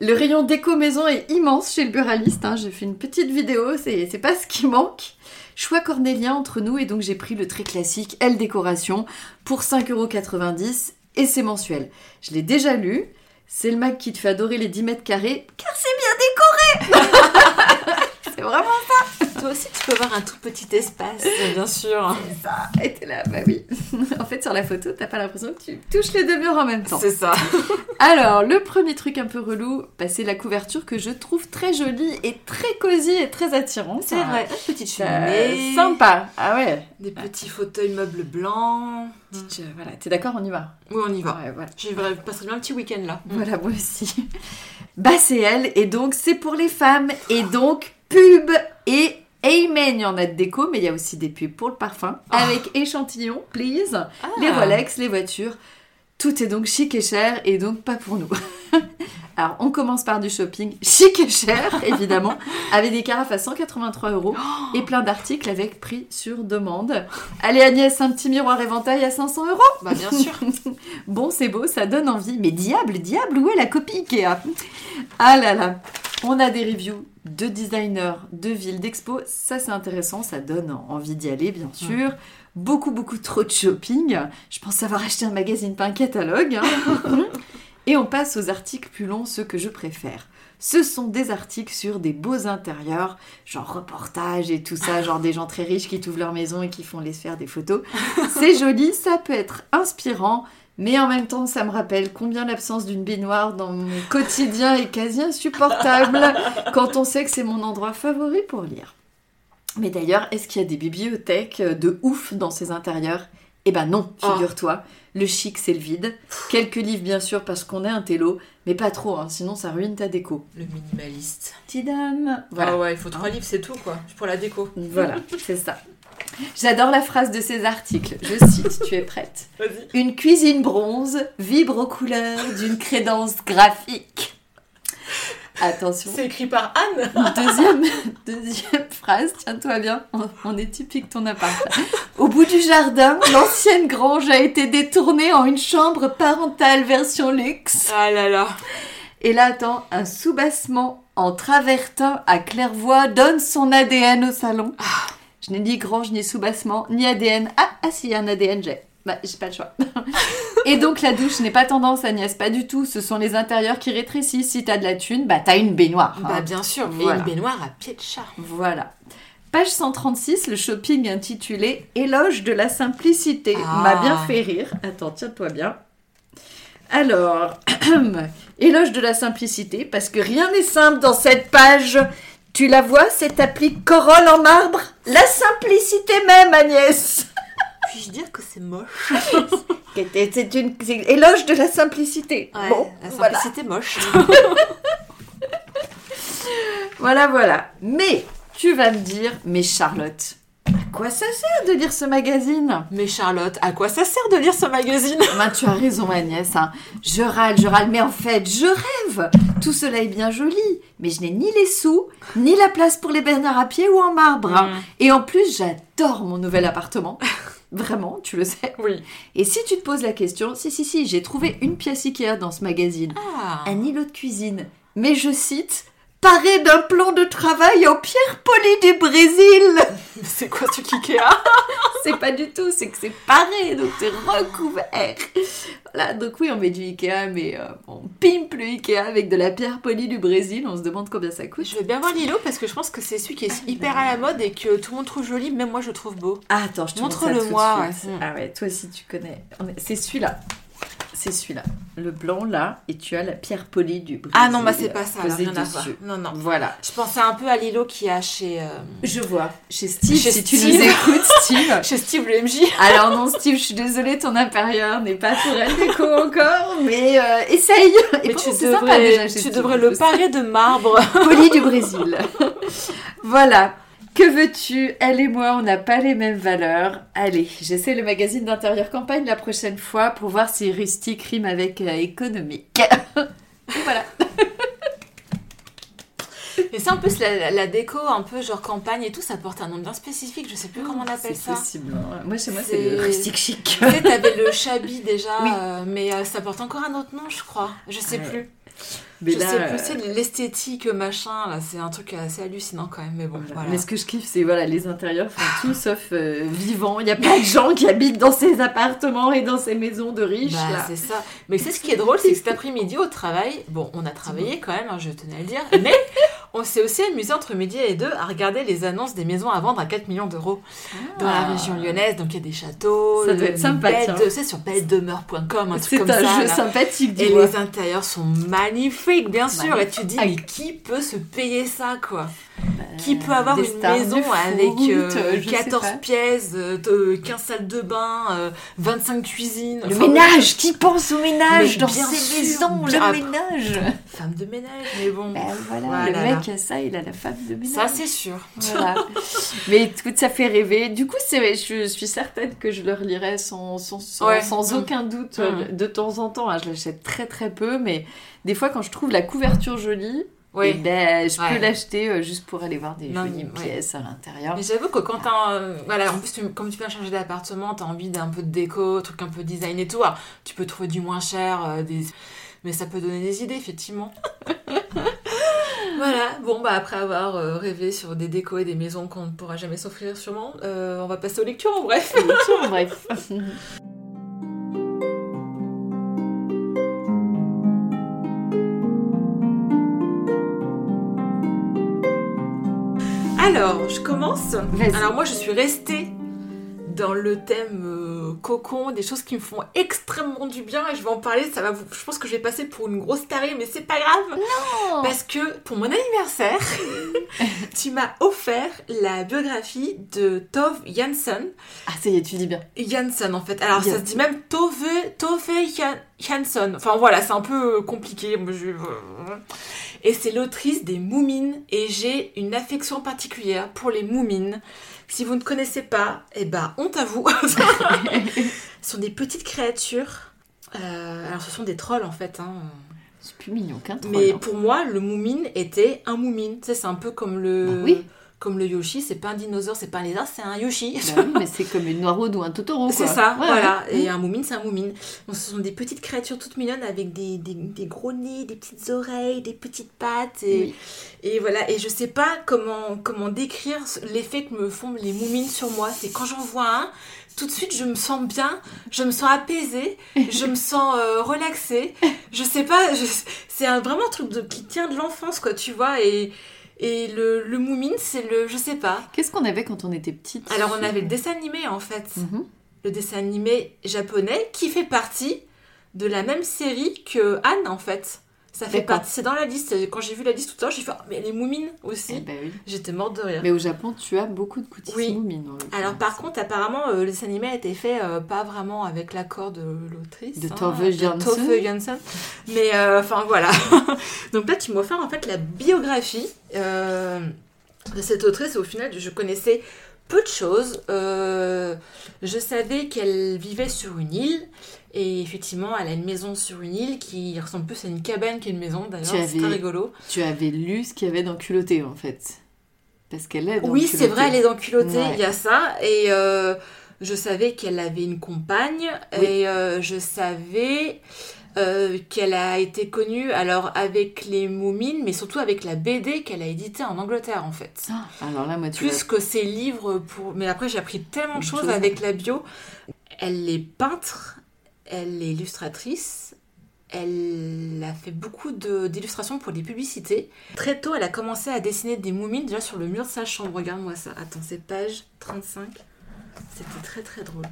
Le rayon déco maison est immense chez le buraliste. hein. J'ai fait une petite vidéo, c'est pas ce qui manque. Choix cornélien entre nous et donc j'ai pris le très classique L Décoration pour 5,90€ et c'est mensuel. Je l'ai déjà lu. C'est le Mac qui te fait adorer les 10 mètres carrés car c'est bien décoré (laughs) C'est vraiment Toi aussi tu peux avoir un tout petit espace bien sûr. ça Et t'es là, bah oui. (laughs) en fait, sur la photo, t'as pas l'impression que tu touches les deux murs en même temps. C'est ça. (laughs) Alors, le premier truc un peu relou, bah, c'est la couverture que je trouve très jolie et très cosy et très attirante. C'est vrai. Une petite Euh, cheminée. sympa. Ah ouais. Des petits fauteuils meubles blancs. Petite, euh, voilà, t'es d'accord, on y va? Oui on y va. Ouais, voilà. Je passerai bien un petit week-end là. Voilà, moi aussi. Bah, c'est elle, et donc c'est pour les femmes, et donc pub et Amen. Il y en a de déco, mais il y a aussi des pubs pour le parfum, Ah. avec échantillons, please, Ah. les Rolex, les voitures. Tout est donc chic et cher, et donc pas pour nous. (laughs) Alors, on commence par du shopping chic et cher, (laughs) évidemment, avec des carafes à 183 euros et plein d'articles avec prix sur demande. Allez, Agnès, un petit miroir éventail à 500 euros Bah bien sûr. (laughs) Bon, c'est beau, ça donne envie. Mais diable, diable, où est la copie Ikea? Ah là là On a des reviews de designers, de villes, d'expos. Ça, c'est intéressant, ça donne envie d'y aller, bien sûr. Beaucoup, beaucoup trop de shopping. Je pense avoir acheté un magazine, pas un catalogue. hein. (laughs) Et on passe aux articles plus longs, ceux que je préfère. Ce sont des articles sur des beaux intérieurs, genre reportages et tout ça, genre des gens très riches qui t'ouvrent leur maison et qui font les faire des photos. (laughs) C'est joli, ça peut être inspirant, mais en même temps, ça me rappelle combien l'absence d'une baignoire dans mon quotidien est quasi insupportable (laughs) quand on sait que c'est mon endroit favori pour lire. Mais d'ailleurs, est-ce qu'il y a des bibliothèques de ouf dans ces intérieurs? Eh ben non, figure-toi. Le chic, c'est le vide. Quelques livres, bien sûr, parce qu'on est un télo, mais pas trop, hein, sinon ça ruine ta déco. Le minimaliste. Tidam Voilà. Ah ouais, il faut trois livres, c'est tout quoi. Pour la déco. Voilà, (laughs) c'est ça. J'adore la phrase de ces articles. Je cite, tu es prête (laughs) Vas-y. Une cuisine bronze vibre aux couleurs d'une crédence graphique. Attention. C'est écrit par Anne. (laughs) Deuxième, deuxième phrase, tiens-toi bien, on, on est typique ton appart. Au bout du jardin, l'ancienne grange a été détournée en une chambre parentale version luxe. Ah là là. Et là, attends, un soubassement en travertin à claire-voie donne son ADN au salon. Je n'ai ni grange, ni soubassement, ni ADN. Ah, ah si, il y a un ADN, j'ai. Bah, j'ai pas le choix. (laughs) Et donc, la douche n'est pas tendance, Agnès, pas du tout. Ce sont les intérieurs qui rétrécissent. Si t'as de la thune, bah t'as une baignoire. hein. Bah bien sûr, mais Voilà. une baignoire à pied de chat. Voilà. Page 136, le shopping intitulé Éloge de la simplicité Ah. m'a bien fait rire. Attends, tiens-toi bien. Alors, (clears throat) éloge de la simplicité, parce que rien n'est simple dans cette page. Tu la vois, cette appli Corolle en marbre? La simplicité même, Agnès (laughs) Puis-je dire que c'est moche? (laughs) C'est une éloge de la simplicité. bon, la voilà. simplicité moche. (laughs) Voilà, voilà. Mais tu vas me dire, mais Charlotte, à quoi ça sert de lire ce magazine? Mais Charlotte, à quoi ça sert de lire ce magazine? (laughs) Ben, tu as raison, Agnès. hein. Je râle, je râle, mais en fait, je rêve. Tout cela est bien joli, mais je n'ai ni les sous, ni la place pour les bernards à pied ou en marbre. hein. Mm. Et en plus, j'adore mon nouvel appartement. (laughs) Vraiment, tu le sais. Oui. Et si tu te poses la question, si, si, si, j'ai trouvé une pièce Ikea dans ce magazine. Ah. Un îlot de cuisine. Mais je cite, paré d'un plan de travail en pierre polie du Brésil. (laughs) C'est quoi ce truc Ikea (laughs) C'est pas du tout, c'est que c'est paré, donc c'est recouvert. Voilà, donc oui, on met du Ikea, mais euh, on pimpe le Ikea avec de la pierre polie du Brésil. On se demande combien ça coûte. Je veux bien voir Lilo parce que je pense que c'est celui qui est hyper à la mode et que tout le monde trouve joli, même moi je le trouve beau. Ah, attends, je te montre ça Montre-le tout de moi, suite. ouais. Ah ouais, toi aussi tu connais. On est- C'est celui-là. C'est celui-là. Le blanc là, et tu as la pierre polie du Brésil. Ah non, bah c'est pas ça, là, rien à voir. Non, non. Voilà. Je pensais un peu à Lilo qui a chez, euh, Je vois. Chez Steve, Chez si tu Steve. nous écoutes, Steve. (laughs) chez Steve le MJ. Alors non, Steve, je suis désolée, ton intérieur n'est pas pour elle déco encore, mais euh, essaye. Et Mais pourtant, tu c'est sympa déjà devrais, tu Steve, devrais le parer de marbre. (laughs) Poli du Brésil. (laughs) voilà. Que veux-tu? Elle et moi, on n'a pas les mêmes valeurs. Allez, j'essaie le magazine d'intérieur campagne la prochaine fois pour voir si rustique rime avec euh, économique. (laughs) Voilà. (laughs) Et c'est en plus la, la- déco, un peu genre campagne et tout, ça porte un nom bien spécifique, je sais plus comment on appelle C'est ça. possible. hein. Moi, chez moi, c'est C'est- le rustique chic. Tu sais, t'avais le chabi déjà, (laughs) Oui. euh, mais euh, ça porte encore un autre nom, je crois. Je sais Ouais. plus. Mais là, sais plus, euh, c'est l'esthétique machin, là, c'est un truc assez hallucinant quand même, mais bon, Voilà. voilà. Mais ce que je kiffe, c'est voilà, les intérieurs font tout (laughs) sauf euh, vivant. Il y a pas de gens qui habitent dans ces appartements et dans ces maisons de riches. Bah, là. c'est ça. Mais c'est ce qui est drôle, c'est que cet après-midi au travail, bon, on a travaillé quand même, hein, je tenais à le dire, mais on s'est aussi amusé entre midi et deux à regarder les annonces des maisons à vendre à 4 millions d'euros dans la Ah. région lyonnaise. Donc il y a des châteaux, Ça doit être sympa, sais, sur belledemeure.com, un truc C'est comme un ça. jeu là. sympathique, Et dis-moi. les intérieurs sont magnifiques, bien sûr. Et tu te dis, mais qui peut se payer ça, quoi? Bah, Qui peut avoir une maison foot, avec euh, euh, je sais 14 pas. pièces, euh, de- 15 salles de bain, euh, 25 cuisines Le Enfin, ménage, qui pense au ménage dans ces maisons, le ménage. Femme de ménage, mais bon. Ben voilà, Voilà, le mec a ça, il a la femme de ménage. Ça, c'est sûr. Voilà. (laughs) Mais écoute, ça fait rêver. Du coup, je suis certaine que je le relirai sans, sans, sans, Ouais. sans aucun doute euh, de temps en temps. hein. Je l'achète très très peu, mais des fois, quand je trouve la couverture jolie, eh ben, je Ouais. peux l'acheter euh, juste pour aller voir des Non, jolies ouais. pièces à l'intérieur. Mais j'avoue que quand t'as. un- Voilà, en plus, tu- comme tu viens de changer d'appartement, t'as envie d'un peu de déco, truc un peu design et tout. Alors, tu peux trouver du moins cher, euh, des... mais ça peut donner des idées, effectivement. (laughs) voilà, bon, bah après avoir euh, rêvé sur des décos et des maisons qu'on ne pourra jamais s'offrir, sûrement, euh, on va passer aux lectures en bref. Tiens, bref. (laughs) Alors, je commence. Vas-y. Alors, moi, je suis restée dans le thème euh, cocon, des choses qui me font extrêmement du bien et je vais en parler. Ça va vous... Je pense que je vais passer pour une grosse tarée, mais c'est pas grave. Parce que pour mon anniversaire, (laughs) tu m'as offert la biographie de Tove Jansson. Ah, ça y est, tu dis bien. Jansson en fait. Alors ça se dit même Tove, Tove Jan- Jansson. Enfin voilà, c'est un peu euh, compliqué. Je- Et c'est l'autrice des Moumines et j'ai une affection particulière pour les Moumines. Si vous ne connaissez pas, eh ben honte à vous. (laughs) ce sont des petites créatures. Euh, alors ce sont des trolls en fait. Hein. C'est plus mignon qu'un troll. Mais hein. pour moi, le moumine était un moumine. Tu sais, c'est un peu comme le. Bah oui. Comme le Yoshi, c'est pas un dinosaure, c'est pas un lézard, c'est un Yoshi. Bah oui, mais c'est comme une noiraude ou un Totoro. C'est ça, Ouais, voilà. ouais. Et un moumine, c'est un moumine. Donc, ce sont des petites créatures toutes mignonnes avec des, des, des gros nez, des petites oreilles, des petites pattes. Et, Oui. et voilà. Et je sais pas comment, comment décrire l'effet que me font les moumines sur moi. C'est quand j'en vois un, tout de suite, je me sens bien, je me sens apaisée, je me sens euh, relaxée. Je sais pas, c'est vraiment un truc de, qui tient de l'enfance, quoi, tu vois. Et, et le, le moumine, c'est le. Je sais pas. Qu'est-ce qu'on avait quand on était petite Alors, on avait le dessin animé, en fait Mhm. le dessin animé japonais qui fait partie de la même série que Anne en fait. Ça fait partie, c'est dans la liste. Quand j'ai vu la liste tout à l'heure, j'ai fait oh, mais les moumines Eh aussi. ben oui. J'étais morte de rire. Mais au Japon, tu as beaucoup de coutisses Oui. moumines. Alors par contre, apparemment, euh, le dessin animé a été fait euh, pas vraiment avec l'accord de l'autrice. De hein, Tove Jansson. Mais euh, enfin voilà. (laughs) Donc là, tu m'as offert en fait la biographie euh, de cette autrice. Et au final, je connaissais peu de choses. Je savais qu'elle vivait sur une île. Et effectivement, elle a une maison sur une île qui ressemble plus à une cabane qu'une maison d'ailleurs. C'est très rigolo. Tu avais lu ce qu'il y avait dans Culotté, en fait. Parce qu'elle est dans Oui, c'est vrai, elle est dans culotté, Ouais. il y a ça. Et euh, je savais qu'elle avait une compagne. Oui. Et euh, je savais euh, qu'elle a été connue alors avec les Moumines, mais surtout avec la BD qu'elle a éditée en Angleterre en fait. Ah, alors là, moi, tu Plus que ses livres pour. Mais après, j'ai appris tellement de Une choses chose. avec la bio. Elle est peintre, elle est illustratrice. Elle a fait beaucoup de- d'illustrations pour des publicités. Très tôt, elle a commencé à dessiner des moumines déjà sur le mur de sa chambre. Regarde-moi ça. Attends, c'est page 35. C'était très très drôle.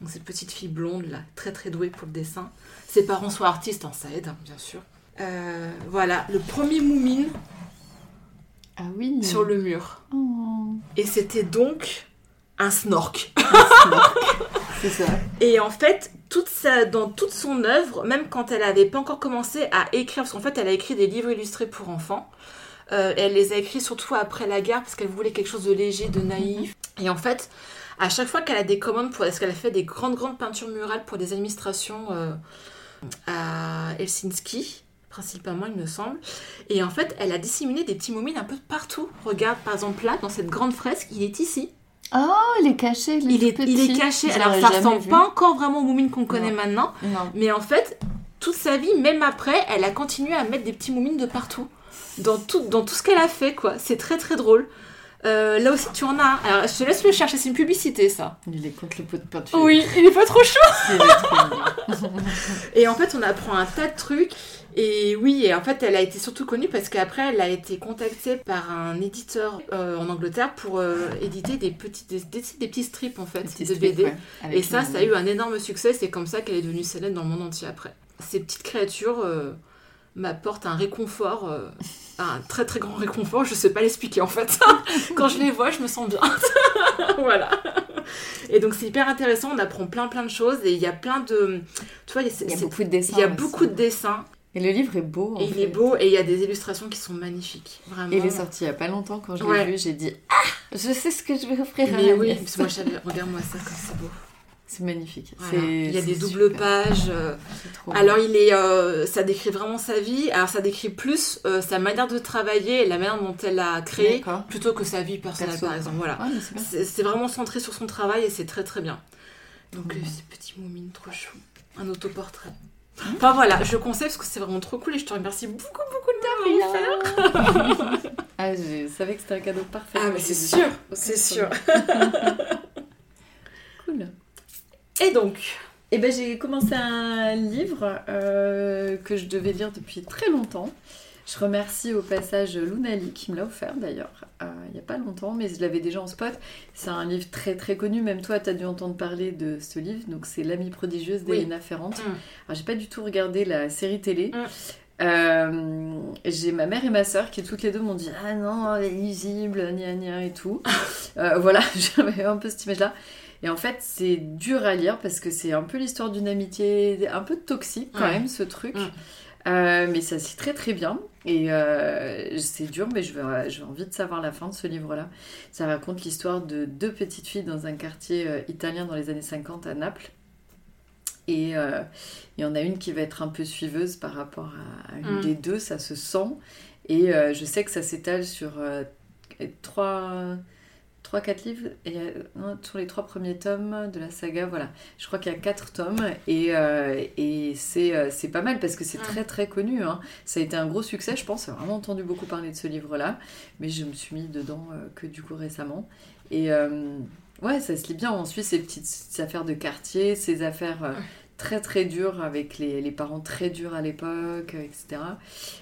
Donc cette petite fille blonde là, très très douée pour le dessin. Ses parents sont artistes, hein, ça aide, hein, bien sûr. Euh, voilà, le premier moumine Ah oui. sur le mur. Oh, Et c'était donc un snork. (laughs) c'est ça. Et en fait, toute sa, dans toute son œuvre, même quand elle n'avait pas encore commencé à écrire, parce qu'en fait, elle a écrit des livres illustrés pour enfants. euh, elle les a écrits surtout après la guerre parce qu'elle voulait quelque chose de léger, de naïf. Et en fait, à chaque fois qu'elle a des commandes, pour, parce qu'elle a fait des grandes, grandes peintures murales pour des administrations euh, à Helsinki, principalement, il me semble. Et en fait, elle a disséminé des petits moumines un peu partout. Regarde, par exemple, là, dans cette grande fresque, il est ici. Oh, il est caché, Il est, il est caché. Alors, ça ressemble pas encore vraiment aux moumines qu'on connaît Non. maintenant. Non. Mais en fait, toute sa vie, même après, elle a continué à mettre des petits moumines de partout. Dans tout, dans tout ce qu'elle a fait, quoi. C'est très très drôle. Euh, là aussi, tu en as un. Alors, je te laisse le chercher, c'est une publicité, ça. Il est contre le pot de peinture. Oui, il est pas trop chaud. (laughs) Trop. Et en fait, on apprend un tas de trucs. Et oui, et en fait, elle a été surtout connue parce qu'après, elle a été contactée par un éditeur euh, en Angleterre pour euh, éditer des petits, des, des- des petits strips, en fait, de BD. ouais, Et ça, ça a eu un énorme succès. C'est comme ça qu'elle est devenue célèbre dans le monde entier après. Ces petites créatures, m'apportent un réconfort, euh, un très très grand réconfort. Je sais pas l'expliquer en fait. (laughs) Quand je les vois, je me sens bien. (laughs) voilà. Et donc c'est hyper intéressant, on apprend plein plein de choses et il y a plein de... Tu vois, Il y a beaucoup de dessins. il y a aussi. beaucoup de dessins Et le livre est beau. en et il fait. est beau et il y a des illustrations qui sont magnifiques. Vraiment. Et il est sorti il y a pas longtemps quand je l'ai Ouais. vu, j'ai dit Ah Je sais ce que je vais offrir à Mais ma oui, parce que moi je savais, regarde-moi ça comme c'est beau. C'est magnifique. Voilà. Il y a des doubles super. pages. euh, trop. Alors il est, euh, ça décrit vraiment sa vie. Alors ça décrit plus euh, sa manière de travailler et la manière dont elle a créé, plutôt que sa vie personnelle Perso. par exemple. Voilà. Ouais, c'est vraiment centré sur son travail et c'est très très bien. Donc Mhm. euh, ces petits moumines trop chou. Un autoportrait. Enfin voilà, je conseille parce que c'est vraiment trop cool et je te remercie beaucoup beaucoup de t'avoir offert. (laughs) Ah, je savais que c'était un cadeau parfait. Ah mais c'est sûr, c'est sûr. (laughs) Cool. Et donc, Et ben j'ai commencé un livre euh, que je devais lire depuis très longtemps. Je remercie au passage Lunali qui me l'a offert d'ailleurs euh, il n'y a pas longtemps, mais je l'avais déjà en spot. C'est un livre très très connu, même toi tu as dû entendre parler de ce livre. Donc c'est L'amie prodigieuse Oui. d'Elena Ferrante. Mm. Alors j'ai pas du tout regardé la série télé. Mm. Euh, j'ai ma mère et ma soeur qui toutes les deux m'ont dit ah non elle est lisible gna gna et tout Euh, voilà (laughs) j'avais un peu cette image là et en fait c'est dur à lire parce que c'est un peu l'histoire d'une amitié un peu toxique quand Ouais. même ce truc. Euh, mais ça se lit très très bien et euh, c'est dur mais j'ai envie de savoir la fin de ce livre là ça raconte l'histoire de deux petites filles dans un quartier euh, italien dans les années 50 à Naples et euh, il y en a une qui va être un peu suiveuse par rapport à, à une Mm. des deux, ça se sent. Et je sais que ça s'étale sur trois, trois, quatre livres, et, euh, sur les trois premiers tomes de la saga. Voilà, je crois qu'il y a quatre tomes et, euh, et c'est euh, c'est pas mal parce que c'est très très connu. hein. Ça a été un gros succès, je pense. J'ai vraiment entendu beaucoup parler de ce livre-là, mais je me suis mis dedans euh, que du coup récemment. Et euh, ouais, ça se lit bien. On suit ces petites ces affaires de quartier, ces affaires très très dures avec les, les parents très durs à l'époque, etc.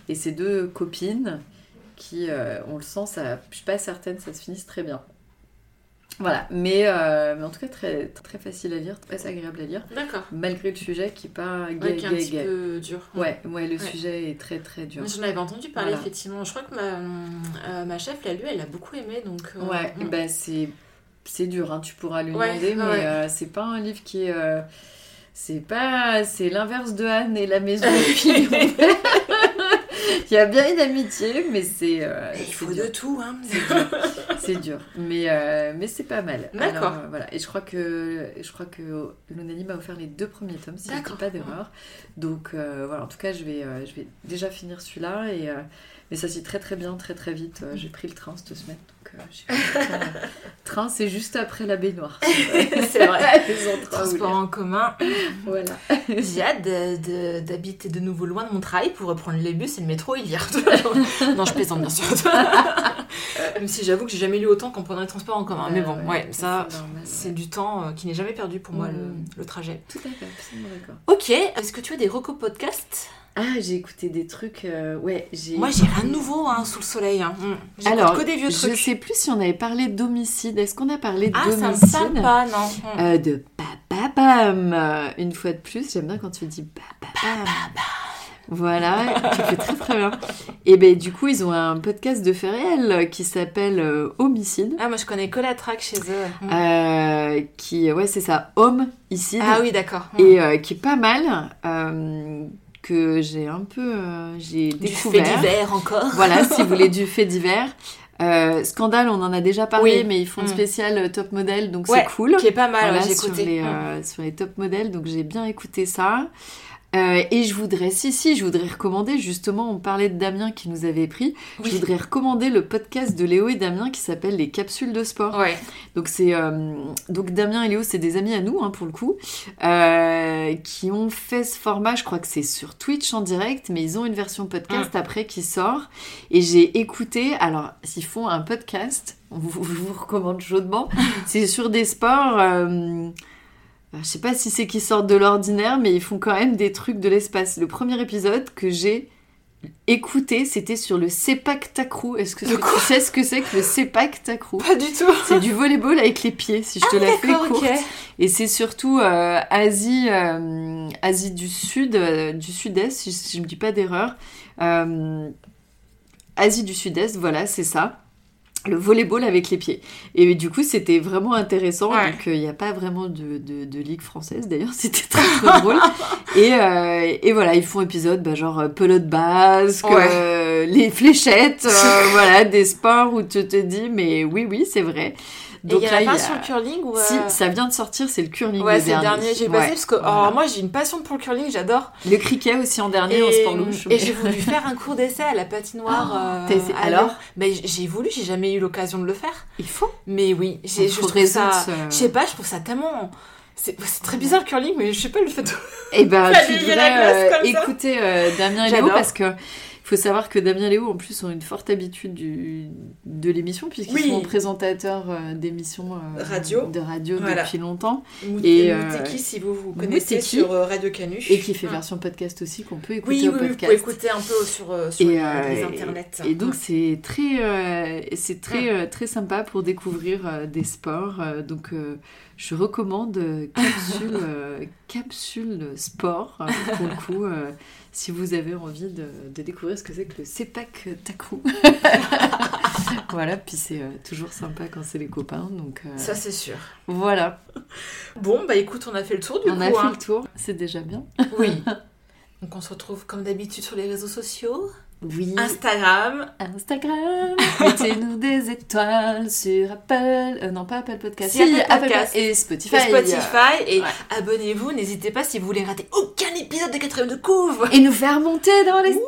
Et ces deux copines qui, on le sent, ça, je suis pas certaine, ça se finisse très bien. Voilà, mais, euh, mais en tout cas très, très facile à lire, très agréable à lire, d'accord. malgré le sujet qui pas gay, Ouais, qui est un petit gay. peu dur. Ouais, ouais, le Ouais. sujet est très très dur. J'en avais entendu parler Voilà. effectivement. Je crois que ma, euh, ma chef l'a lu, elle a beaucoup aimé donc. euh, Ouais, mm. bah c'est c'est dur, hein, tu pourras lui demander, mais c'est pas un livre qui est. c'est pas. C'est l'inverse de Anne et la maison. (laughs) Il y a bien une amitié, mais c'est. Il faut de tout, hein. (laughs) C'est dur, mais, euh, mais c'est pas mal. D'accord. Alors, euh, voilà. Et je crois que je crois que Lunani m'a offert les deux premiers tomes, si je dis D'accord. pas d'erreur. Donc euh, voilà, en tout cas, je vais, euh, je vais déjà finir celui-là. Et, mais ça se lit très très bien, très très vite. J'ai pris le train cette semaine. Donc, j'ai train. (laughs) train, c'est juste après la baignoire. (laughs) C'est vrai. (laughs) Transport en commun. Voilà. J'ai hâte de- de- d'habiter de, nouveau loin de mon travail pour reprendre les bus et le métro et lire. non, je plaisante bien sûr. Même si j'avoue que j'ai jamais lu autant qu'en prenant les transports en commun. Mais bon, ouais, ça, c'est du temps euh, qui n'est jamais perdu pour moi, Mm. le, le trajet. Tout à fait, absolument d'accord. Ok, est-ce que tu as des recos podcasts? Ah, j'ai écouté des trucs. euh, ouais, j'ai. Moi, j'ai rien de nouveau hein, sous le soleil. Hein. Mm. Alors, que des vieux je trucs. sais plus si on avait parlé d'homicide. Est-ce qu'on a parlé Ah, ça me d'homicide? parle pas, non. Mm. Euh, de bababam. Euh, Une fois de plus, j'aime bien quand tu dis bababam. Voilà, tu fais très très bien. Et ben du coup, ils ont un podcast de fait réel qui s'appelle euh, Homicide. Ah, moi, je connais que la track chez eux. Euh, qui, ouais, c'est ça, Homicide. Ah oui, d'accord. Et euh, qui est pas mal. euh, que j'ai un peu. euh, j'ai du fait découvert. divers encore. Voilà, si vous voulez (laughs) du fait divers. Euh, Scandale, on en a déjà parlé, Oui. mais ils font une Mm. spéciale euh, top modèle, donc Ouais, c'est cool. Qui est pas mal, Voilà, j'ai sur, écouté. les, Mm. euh, sur les top modèles, donc j'ai bien écouté ça. Euh, et je voudrais, si, si, je voudrais recommander, justement, on parlait de Damien qui nous avait pris, Oui. je voudrais recommander le podcast de Léo et Damien qui s'appelle Les Capsules de Sport. Ouais. Donc c'est euh, donc Damien et Léo, c'est des amis à nous hein, pour le coup, euh, qui ont fait ce format. Je crois que c'est sur Twitch en direct, mais ils ont une version podcast après qui sort. Et j'ai écouté. Alors s'ils font un podcast, on vous- (laughs) je vous recommande chaudement. (laughs) c'est sur des sports. Euh, je sais pas si c'est qu'ils sortent de l'ordinaire, mais ils font quand même des trucs de l'espace. Le premier épisode que j'ai écouté, c'était sur le Sepak Takraw. Est-ce que tu sais ce que c'est que le Sepak Takraw Pas du tout. c'est du volleyball avec les pieds, si je te Ah, la fais courte. Et c'est surtout euh, Asie, euh, Asie du Sud, euh, du Sud-Est, si, je ne dis pas d'erreur. Asie du Sud-Est, voilà, c'est ça. Le volleyball avec les pieds. Et du coup, c'était vraiment intéressant. Ouais. Donc, il n'y a pas vraiment de, de, de ligue française, d'ailleurs. (laughs) C'était très, très drôle. Et, euh, et voilà, ils font épisode, bah, genre euh, pelote basque, Ouais. euh, les fléchettes, euh, (laughs) voilà, des sports où tu te dis, mais oui, oui, c'est vrai. Et il y en a pas a- sur le curling ou Si, euh, ça vient de sortir, c'est le curling. Ouais, c'est le dernier. J'ai passé Ouais, parce que voilà. alors, moi j'ai une passion pour le curling, j'adore. Le cricket aussi en dernier en sport louche. et j'ai voulu (laughs) faire un cours d'essai à la patinoire. Oh, euh, à alors. Mais j'ai voulu, j'ai jamais eu l'occasion de le faire. Il faut. Mais oui, j'ai, je trouve ça. ce- Je sais pas, je trouve ça tellement. C'est, très bizarre le curling, mais je sais pas le fait de. Eh ben, (laughs) tu devrais euh, écouter euh, Damien et Léo parce que faut savoir que Damien Léo en plus ont une forte habitude du, de l'émission puisqu'ils Oui. sont présentateurs euh, d'émissions euh, Radio. de radio Voilà. depuis longtemps Et Et, euh, Mouteki, si vous vous connaissez Mouteki. sur Radio Canu. et qui fait Ah. version podcast aussi qu'on peut écouter Oui, oui, au oui, vous podcast. pouvez écouter un peu sur, sur Et, les, les et- internets. Et donc c'est très, c'est très, euh, très sympa pour découvrir des sports. donc je recommande euh, capsule, euh, capsule sport euh, pour le coup. euh, si vous avez envie de, de découvrir ce que c'est que le Sepak Takraw. (laughs) voilà, puis c'est euh, toujours sympa quand c'est les copains. Donc Ça, c'est sûr. voilà, Bon, bah écoute, on a fait le tour du on coup. a fait hein. le tour. C'est déjà bien. Oui. (laughs) Donc on se retrouve comme d'habitude sur les réseaux sociaux. Oui. Instagram. Instagram, (laughs) mettez-nous des étoiles sur Apple, euh, non pas Apple Podcast, Si, Apple Podcast. et Spotify. et Spotify et Ouais. abonnez-vous, n'hésitez pas si vous voulez rater aucun épisode de quatrième de couve. Et nous faire monter dans les... (laughs)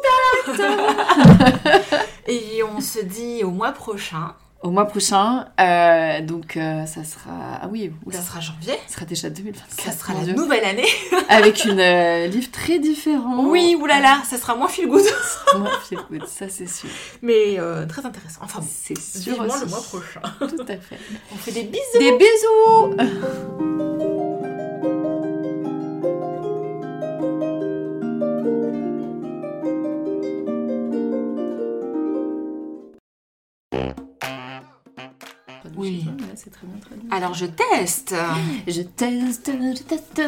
(laughs) Et on se dit au mois prochain, Au mois prochain, euh, donc euh, ça sera... Ah oui, oula, ça sera janvier, ça sera déjà 2024. ça sera la Dieu. nouvelle année. (laughs) Avec une euh, livre très différent. Oui, oulala, ça sera moins feel good, Moi, feel good, ça c'est sûr. mais euh, très intéressant. Enfin, C'est sûr aussi. le mois prochain. Tout à fait. On fait des bisous. Des bisous Oui. C'est très bien traduit. Alors je teste. (gasps) Je teste, je teste.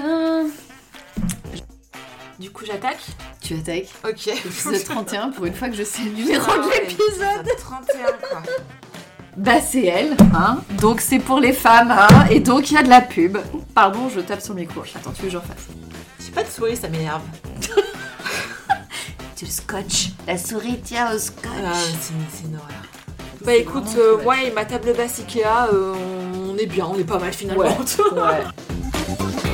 Du coup j'attaque. Tu attaques. Ok. Épisode (laughs) 31 pour une fois que je sais le numéro de l'épisode. épisode 31 quoi. Bah c'est elle, hein. Donc c'est pour les femmes, hein. Et donc il y a de la pub. Pardon, je tape sur le micro. Attends, tu veux que je refasse J'ai pas de souris, ça m'énerve. (laughs) Du scotch. La souris tient au scotch. Ah, c'est une horreur. Bah écoute, euh, moi et ma table basse Ikea, euh, on est bien, on est pas mal finalement. Ouais. (laughs) Ouais.